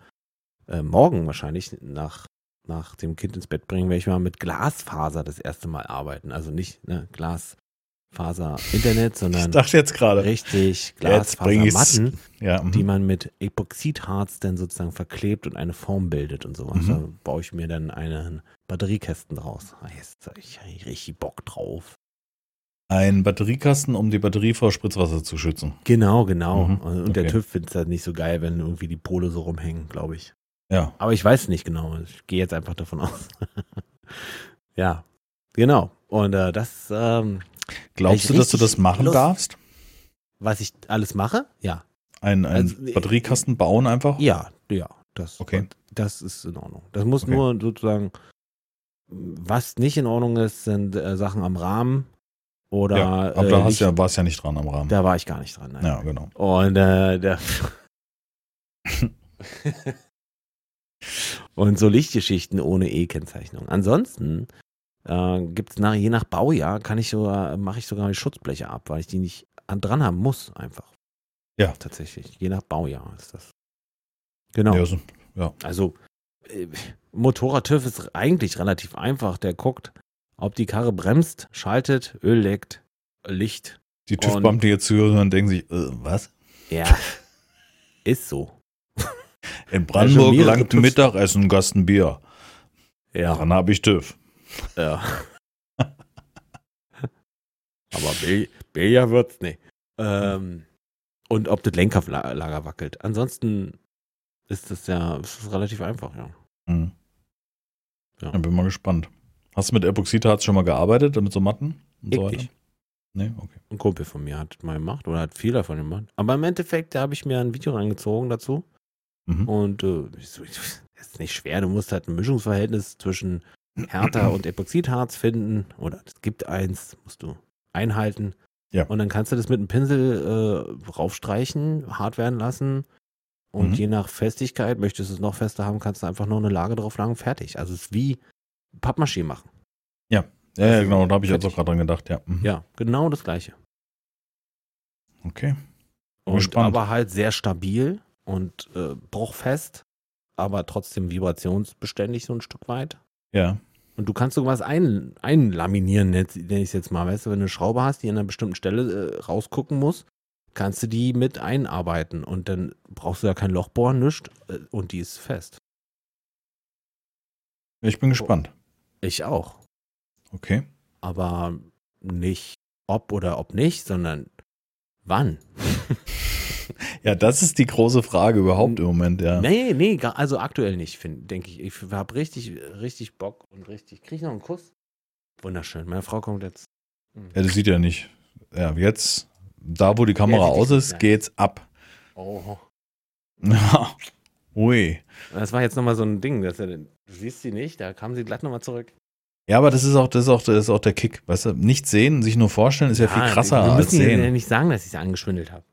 äh, Morgen wahrscheinlich nach, nach dem Kind ins Bett bringen, werde ich mal mit Glasfaser das erste Mal arbeiten. Also nicht ne, Glasfaser-Internet, sondern richtig. Glasfasermatten Ja, mhm. die man mit Epoxidharz dann sozusagen verklebt und eine Form bildet und sowas. Mhm. Da baue ich mir dann einen Batteriekästen draus. Jetzt habe ich richtig Bock drauf. ein Batteriekasten, um die Batterie vor Spritzwasser zu schützen. Genau, genau. Mhm. Und der Okay. TÜV findet es halt nicht so geil, wenn irgendwie die Pole so rumhängen, glaube ich. Ja. Aber ich weiß nicht genau. Ich gehe jetzt einfach davon aus. [laughs] ja, genau. Und äh, das, ähm, Glaubst ich du, dass du das machen Lust- darfst? was ich alles mache, ja. Ein, ein Also, Batteriekasten bauen einfach? Ja, ja. Das, Okay. das ist in Ordnung. Das muss Okay. nur sozusagen, was nicht in Ordnung ist, sind äh, Sachen am Rahmen oder Ja, aber äh, da hast Licht- ja, warst ja nicht dran am Rahmen. da war ich gar nicht dran. Nein. Ja, genau. Und äh, der [laughs] [laughs] und so Lichtgeschichten ohne E-Kennzeichnung. Ansonsten äh, gibt es nach, je nach Baujahr kann ich sogar, mache ich sogar die Schutzbleche ab, weil ich die nicht an, dran haben muss, einfach. Ja. Tatsächlich. Je nach Baujahr ist das. Genau. Ja, so, Also äh, Motorrad-TÜV ist eigentlich relativ einfach. Der guckt, ob die Karre bremst, schaltet, Öl leckt, Licht. die die jetzt zuhören und denken sich, äh, was? Ja, [laughs] ist so. In Brandenburg langt. Mittagessen ein Gasten Bier. Ja, Dann habe ich TÜV. Ja. Aber B- Beja wird's nicht. Ähm, und ob das Lenkerlager wackelt. Ansonsten ist das ja ist das relativ einfach, ja. Hm. Ja. Ja. bin mal gespannt. Hast du mit Epoxidharz schon mal gearbeitet, mit so Matten? Und so Eklig. weiter? Nee, okay. Ein Kumpel von mir hat mal gemacht oder hat viel davon gemacht. Aber im Endeffekt, da habe ich mir ein Video reingezogen dazu. Mhm. Und äh, ich so, das [laughs] ist nicht schwer. Du musst halt ein Mischungsverhältnis zwischen Härter und Epoxidharz finden. Oder es gibt eins, musst du einhalten. Ja. Und dann kannst du das mit einem Pinsel äh, raufstreichen, hart werden lassen. Und Mhm. je nach Festigkeit, möchtest du es noch fester haben, kannst du einfach noch eine Lage drauf lagen, fertig. Also es ist wie Pappmaché machen. Ja, ja, genau, da habe ich jetzt Fertig. auch gerade dran gedacht, ja. Mhm. Ja, genau das gleiche. Okay. Und gespannt. aber halt sehr stabil und äh, bruchfest, aber trotzdem vibrationsbeständig so ein Stück weit. Ja. Und du kannst sowas ein, einlaminieren, nenne ich es jetzt mal. Weißt du, wenn du eine Schraube hast, die an einer bestimmten Stelle äh, rausgucken muss, kannst du die mit einarbeiten und dann brauchst du ja kein Loch bohren, nichts äh, und die ist fest. Ich bin gespannt. Ich auch. Okay. Aber nicht ob oder ob nicht, sondern wann. [laughs] Ja, das ist die große Frage überhaupt im Moment, ja. Nee, nee, also aktuell nicht, denke ich. Ich habe richtig, richtig Bock und richtig. Krieg ich noch einen Kuss? Wunderschön. Meine Frau kommt jetzt. Ja, das sieht ja nicht. Ja, jetzt, da wo die Kamera Ja, aus ist, ja. geht's ab. Oh. [laughs] Ui. Das war jetzt nochmal so ein Ding. Dass er, du siehst sie nicht, da kam sie glatt nochmal zurück. Ja, aber das ist auch, das ist auch, das ist auch der Kick. Weißt du, nicht sehen, sich nur vorstellen, ist ja, viel krasser wir als müssen ihr ja sehen. nicht sagen, dass ich sie angeschwindelt habe.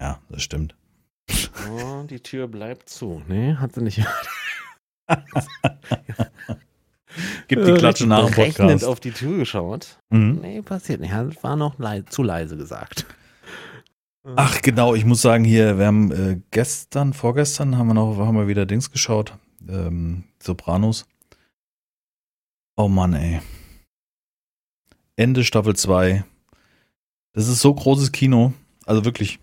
Ja, das stimmt. Oh, die Tür bleibt zu. Nee, hat sie nicht. [laughs] Gib die Klatsche nach dem Podcast. auf die Tür geschaut. Mhm. Nee, passiert nicht. Das war noch lei zu leise gesagt. Ach genau, ich muss sagen hier, wir haben äh, gestern, vorgestern haben wir noch, haben wir wieder Dings geschaut, ähm, Sopranos. Oh Mann, ey. Ende Staffel 2. Das ist so großes Kino, also wirklich.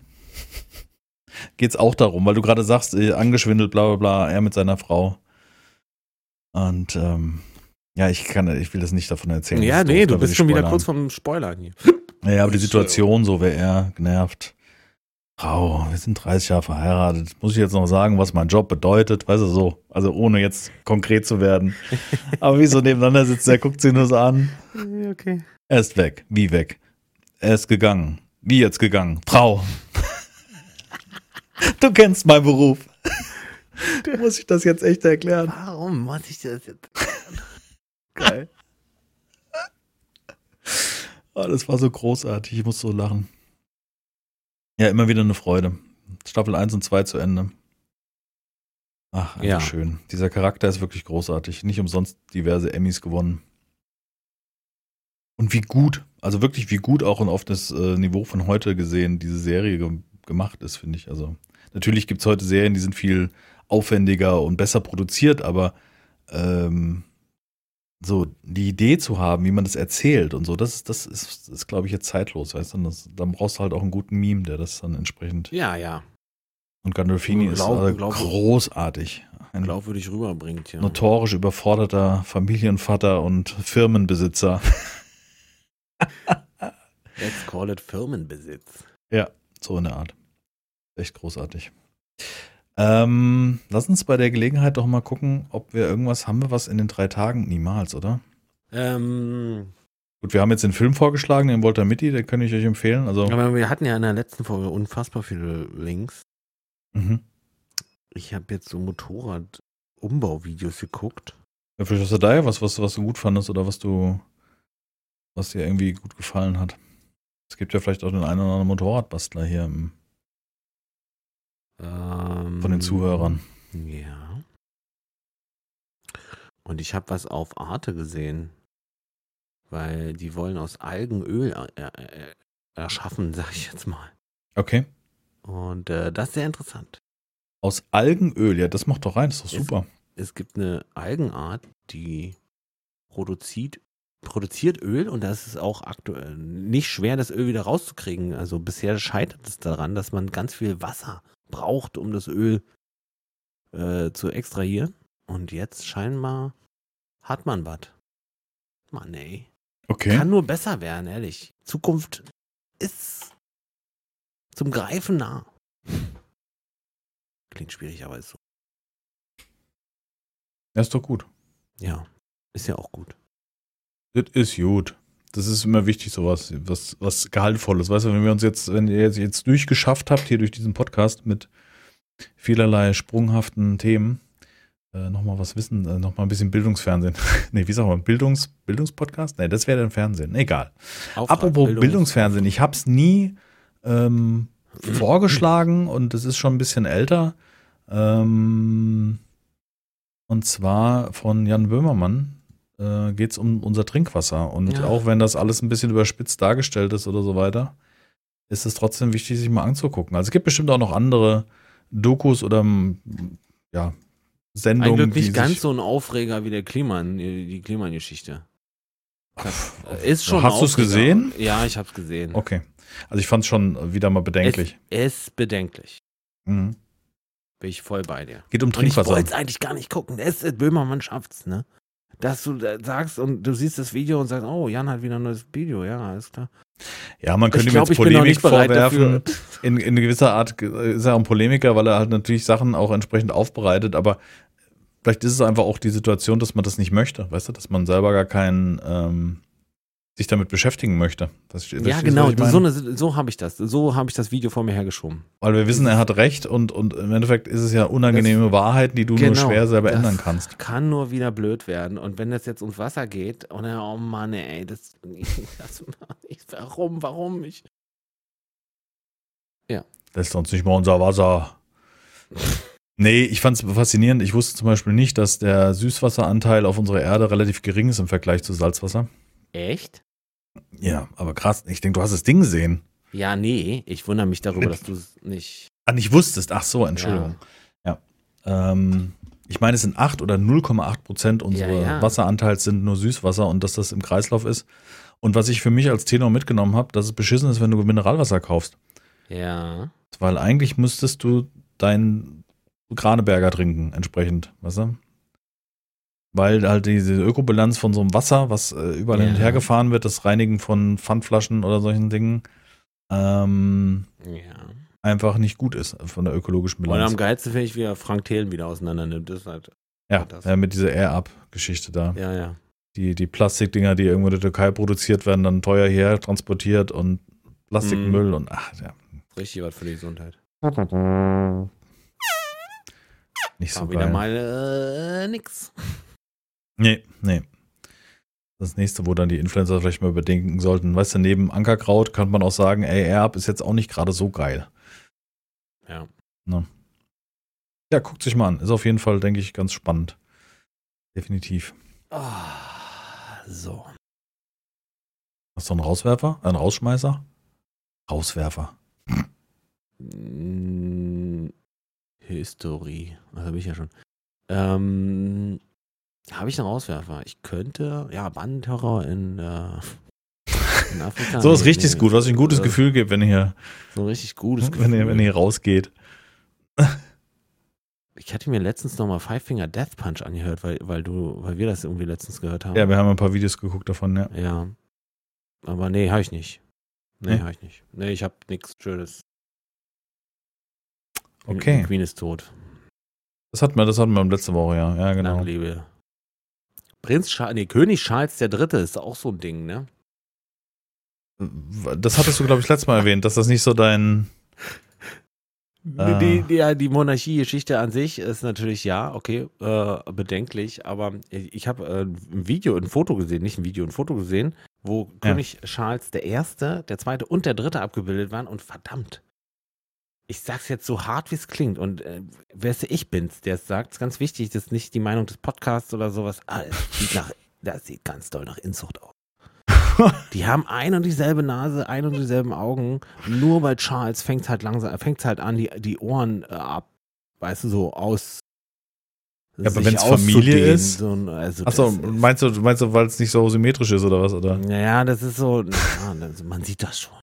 Geht's auch darum, weil du gerade sagst, äh, angeschwindelt, bla bla bla, er mit seiner Frau. Und ähm, ja, ich kann, ich will das nicht davon erzählen. Ja, nee, doof, du bist schon wieder kurz vom Spoilern hier. Ja, aber die Situation, so wäre er genervt. Frau, wir sind 30 Jahre verheiratet. Muss ich jetzt noch sagen, was mein Job bedeutet? Weißt du, so. Also ohne jetzt konkret zu werden. [laughs] Aber wie so nebeneinander sitzt, der guckt sie nur so an. Okay. Er ist weg. Wie weg? Er ist gegangen. Wie jetzt gegangen? Frau. [laughs] Du kennst meinen Beruf. [laughs] Muss ich das jetzt echt erklären? Warum muss ich das jetzt? Geil. Oh, das war so großartig. Ich muss so lachen. Ja, immer wieder eine Freude. Staffel 1 und 2 zu Ende. Ach, einfach Ja. schön. Dieser Charakter ist wirklich großartig. Nicht umsonst diverse Emmys gewonnen. Und wie gut, also wirklich wie gut auch und auf das äh, Niveau von heute gesehen diese Serie ge gemacht ist, finde ich. Also natürlich gibt es heute Serien, die sind viel aufwendiger und besser produziert, aber ähm, so die Idee zu haben, wie man das erzählt und so, das, ist- das ist, ist glaube ich, jetzt zeitlos, weißt du? Das, dann brauchst du halt auch einen guten Meme, der das dann entsprechend. Ja, ja. Und Gandolfini ist Glaub- äh, glaub- großartig. Ein Glaubwürdig rüberbringt, ja. notorisch überforderter Familienvater und Firmenbesitzer. [laughs] Let's call it Firmenbesitz. So in der Art. Echt großartig. Ähm, lass uns bei der Gelegenheit doch mal gucken, ob wir irgendwas haben wir was in den drei Tagen. Niemals, oder? Ähm, Gut, wir haben jetzt den Film vorgeschlagen, den Walter Mitty, den kann ich euch empfehlen. Also, aber wir hatten ja in der letzten Folge unfassbar viele Links. mhm. Ich habe jetzt so Motorrad-Umbauvideos geguckt. Ja, vielleicht hast du da ja was, was, was du gut fandest oder was du, was dir irgendwie gut gefallen hat. Es gibt ja vielleicht auch den einen oder anderen Motorradbastler hier im, Ähm, von den Zuhörern. Ja. Und ich habe was auf Arte gesehen, weil die wollen aus Algenöl äh, erschaffen, [laughs] sag ich jetzt mal. Okay. Und äh, das ist sehr interessant. Aus Algenöl, ja, das macht doch rein, das ist doch super. Es gibt eine Algenart, die produziert, produziert Öl und das ist auch aktuell nicht schwer, das Öl wieder rauszukriegen. Also bisher scheitert es daran, dass man ganz viel Wasser braucht, um das Öl äh, zu extrahieren. Und jetzt scheinbar hat man was. Mann, ey. Okay. Kann nur besser werden, ehrlich. Zukunft ist zum Greifen nah. Klingt schwierig, aber ist so. Ja, ist doch gut. Ja, ist ja auch gut. Das ist gut. Das ist immer wichtig, sowas, was, was Gehaltvolles. Weißt du, wenn wir uns jetzt, wenn ihr jetzt, jetzt durchgeschafft habt, hier durch diesen Podcast mit vielerlei sprunghaften Themen, äh, nochmal was wissen, äh, nochmal ein bisschen Bildungsfernsehen. [laughs] nee, wie sagt man, Bildungs, Bildungspodcast? Nee, das wäre dann Fernsehen. Egal. Auftrag, Apropos Bildungs- Bildungsfernsehen, ich hab's nie ähm, vorgeschlagen [clears throat] und es ist schon ein bisschen älter. Ähm, und zwar von Jan Böhmermann äh, geht es um unser Trinkwasser. Und Ja. auch wenn das alles ein bisschen überspitzt dargestellt ist oder so weiter, ist es trotzdem wichtig, sich mal anzugucken. Also es gibt bestimmt auch noch andere Dokus oder ja, Sendungen. Die nicht ganz so ein Aufreger wie der Kliman, die Kliman-Geschichte. Pff, Ist schon Hast du's Aufreger. gesehen? Ja, ich hab's gesehen. Okay. Also ich fand es schon wieder mal bedenklich. Es ist bedenklich. Mhm. Bin ich voll bei dir. Geht um Und ich Trinkwasser. wollte es eigentlich gar nicht gucken. Der ist, Böhmermann schafft's, ne? Dass du sagst und du siehst das Video und sagst, oh, Jan hat wieder ein neues Video, ja, alles klar. Ja, man könnte ich ihm jetzt Polemik vorwerfen. In, in gewisser Art ist er ein Polemiker, weil er halt natürlich Sachen auch entsprechend aufbereitet, aber vielleicht ist es einfach auch die Situation, dass man das nicht möchte, weißt du, dass man selber gar keinen ähm, sich damit beschäftigen möchte. Das, Ja, verstehst du, genau, so, eine, so habe ich das. So habe ich das Video vor mir hergeschoben. Weil wir wissen, er hat recht und, und im Endeffekt ist es ja unangenehme Wahrheiten, die du nur Genau, schwer selber das ändern kannst. Kann nur wieder blöd werden. Und wenn das jetzt ums Wasser geht, und dann, oh Mann, ey, das, [laughs] das ich, warum, warum? Ich, Lässt uns nicht mal unser Wasser. Nee, ich fand es faszinierend. Ich wusste zum Beispiel nicht, dass der Süßwasseranteil auf unserer Erde relativ gering ist im Vergleich zu Salzwasser. echt? Ja, aber krass. Ich denke, du hast das Ding gesehen. Ja, nee, ich wundere mich darüber, dass du es nicht. Ah, nicht wusstest. Ach so, Entschuldigung. Ja. Ähm, ich meine, es sind 8 oder 0,8 Prozent unseres Ja, ja. Wasseranteils sind nur Süßwasser und dass das im Kreislauf ist. Und was ich für mich als Tenor mitgenommen habe, dass es beschissen ist, wenn du Mineralwasser kaufst. Ja. Weil eigentlich müsstest du deinen Graneberger trinken, entsprechend, weißt du? Weil halt diese Ökobilanz von so einem Wasser, was äh, überall hin und Ja. her gefahren wird, das Reinigen von Pfandflaschen oder solchen Dingen, ähm, Ja. einfach nicht gut ist von der ökologischen Und Bilanz. am geilsten finde ich, wie er Frank Thelen wieder auseinander nimmt. Das ist halt, Ja, das- ja, mit dieser Air-Up-Geschichte da. ja, ja. Die, die Plastikdinger, die irgendwo in der Türkei produziert werden, dann teuer hierher transportiert und Plastikmüll und ach, ja, Richtig was für die Gesundheit. nicht so War wieder geil. mal äh, nix. Nee, nee. Das nächste, wo dann die Influencer vielleicht mal überdenken sollten. Weißt du, neben Ankerkraut kann man auch sagen, ey, Air-Up ist jetzt auch nicht gerade so geil. Ja. Ja, guckt sich mal an. Ist auf jeden Fall, denke ich, ganz spannend. Definitiv. Ah, so. Hast du einen Rauswerfer? Einen Rausschmeißer? Rauswerfer. Mm, History. Das habe ich ja schon. Ähm, habe ich einen Rauswerfer? Ich könnte, ja, Bandenterror in, äh, in Afrika. [laughs] So ist richtig nee, gut, was ich ein gutes äh, Gefühl gibt, wenn ihr, So ein richtig gutes [laughs] wenn ihr, Gefühl. wenn ihr rausgeht. [laughs] Ich hatte mir letztens nochmal Five Finger Death Punch angehört, weil, weil du, weil wir das irgendwie letztens gehört haben. Ja, wir haben ein paar Videos geguckt davon, ja. Ja. Aber nee, habe ich nicht. Nee, Nee? habe ich nicht. Nee, ich habe nichts Schönes. Okay. Die Queen ist tot. Das hatten wir, das hatten wir letzte Woche, ja. Ja, genau. Lange Liebe. Prinz Charles, nee, König Charles der Dritte ist auch so ein Ding, ne? Das hattest du, glaube ich, letztes Mal erwähnt, dass das nicht so dein. Ah. Die, die, ja, die Monarchie-Geschichte an sich ist natürlich ja, okay, äh, bedenklich, aber ich habe äh, ein Video, ein Foto gesehen, nicht ein Video, ein Foto gesehen, wo Ja. König Charles der Erste, der Zweite und der Dritte abgebildet waren und verdammt, ich sag's jetzt so hart, wie es klingt und äh, wer es ich bin's, der es sagt, ist ganz wichtig, das ist nicht die Meinung des Podcasts oder sowas, ah, es sieht nach, [laughs] das sieht ganz doll nach Inzucht aus. [laughs] Die haben ein und dieselbe Nase, ein und dieselben Augen. Nur bei Charles fängt halt langsam, fängt halt an, die, die Ohren äh, ab, weißt du, so aus. Ja, aber sich wenn's Familie ist? So, also Achso, das ist- meinst du, meinst du, weil es nicht so symmetrisch ist oder was? Oder? Naja, das ist so, na, das, [laughs] man sieht das schon.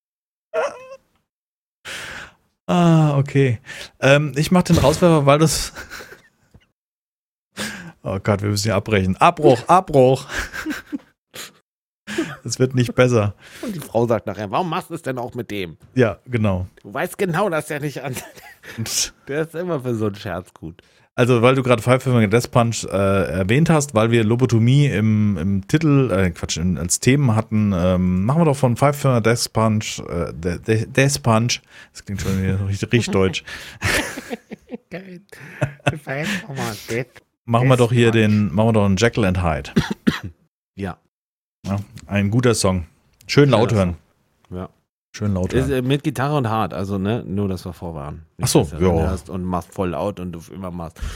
Ah, okay. Ähm, ich mach den Rauswerfer, weil das. [laughs] Oh Gott, wir müssen hier abbrechen. Abbruch, Abbruch. [laughs] Es wird nicht besser. Und die Frau sagt nachher, warum machst du es denn auch mit dem? Ja, genau. Du weißt genau, dass der nicht an. [laughs] Der ist immer für so einen Scherz gut. Also, weil du gerade Five Finger Death Punch äh, erwähnt hast, weil wir Lobotomie im, im Titel, äh, Quatsch, in, als Themen hatten, ähm, machen wir doch von Five Finger Death Punch, äh, De- De- Death Punch, das klingt schon wieder richtig, richtig deutsch, Geil. machen wir doch hier den, machen wir doch einen Jekyll and Hyde. Ja. Ja, ein guter Song. Schön laut hören. Schön laut Ist, äh, mit Gitarre und hart, also ne, nur dass wir vorwarnen. Ach so, dass du dann ja. Und machst voll laut und du immer machst. [laughs]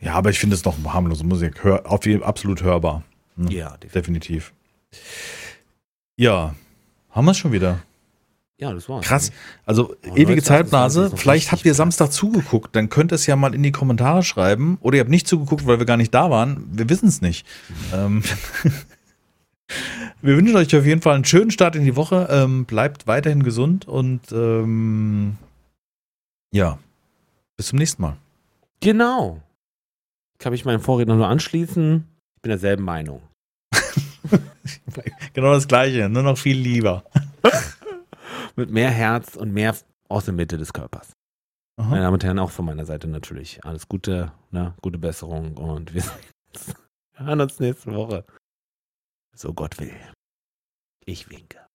Ja, aber ich finde es noch harmlose Musik. Hör, auf jeden, absolut hörbar. Hm, Ja, definitiv. Definitiv. Ja, haben wir es schon wieder. Ja, das war's. Krass. Also Oh, ewige 19, Zeitblase. 20 ist noch Vielleicht habt ihr. Samstag zugeguckt. Dann könnt ihr es ja mal in die Kommentare schreiben. Oder ihr habt nicht zugeguckt, weil wir gar nicht da waren. Wir wissen es nicht. [laughs] ähm, wir wünschen euch auf jeden Fall einen schönen Start in die Woche. Ähm, bleibt weiterhin gesund und ähm, ja, bis zum nächsten Mal. Genau. Kann mich meinem Vorredner nur anschließen. Ich bin derselben Meinung. [laughs] Genau das Gleiche, nur noch viel lieber. [laughs] Mit mehr Herz und mehr aus der Mitte des Körpers. Aha. Meine Damen und Herren, auch von meiner Seite natürlich. Alles Gute, ne? gute Besserung und wir sehen uns. [laughs] Hören uns nächste Woche. So Gott will. Ich winke.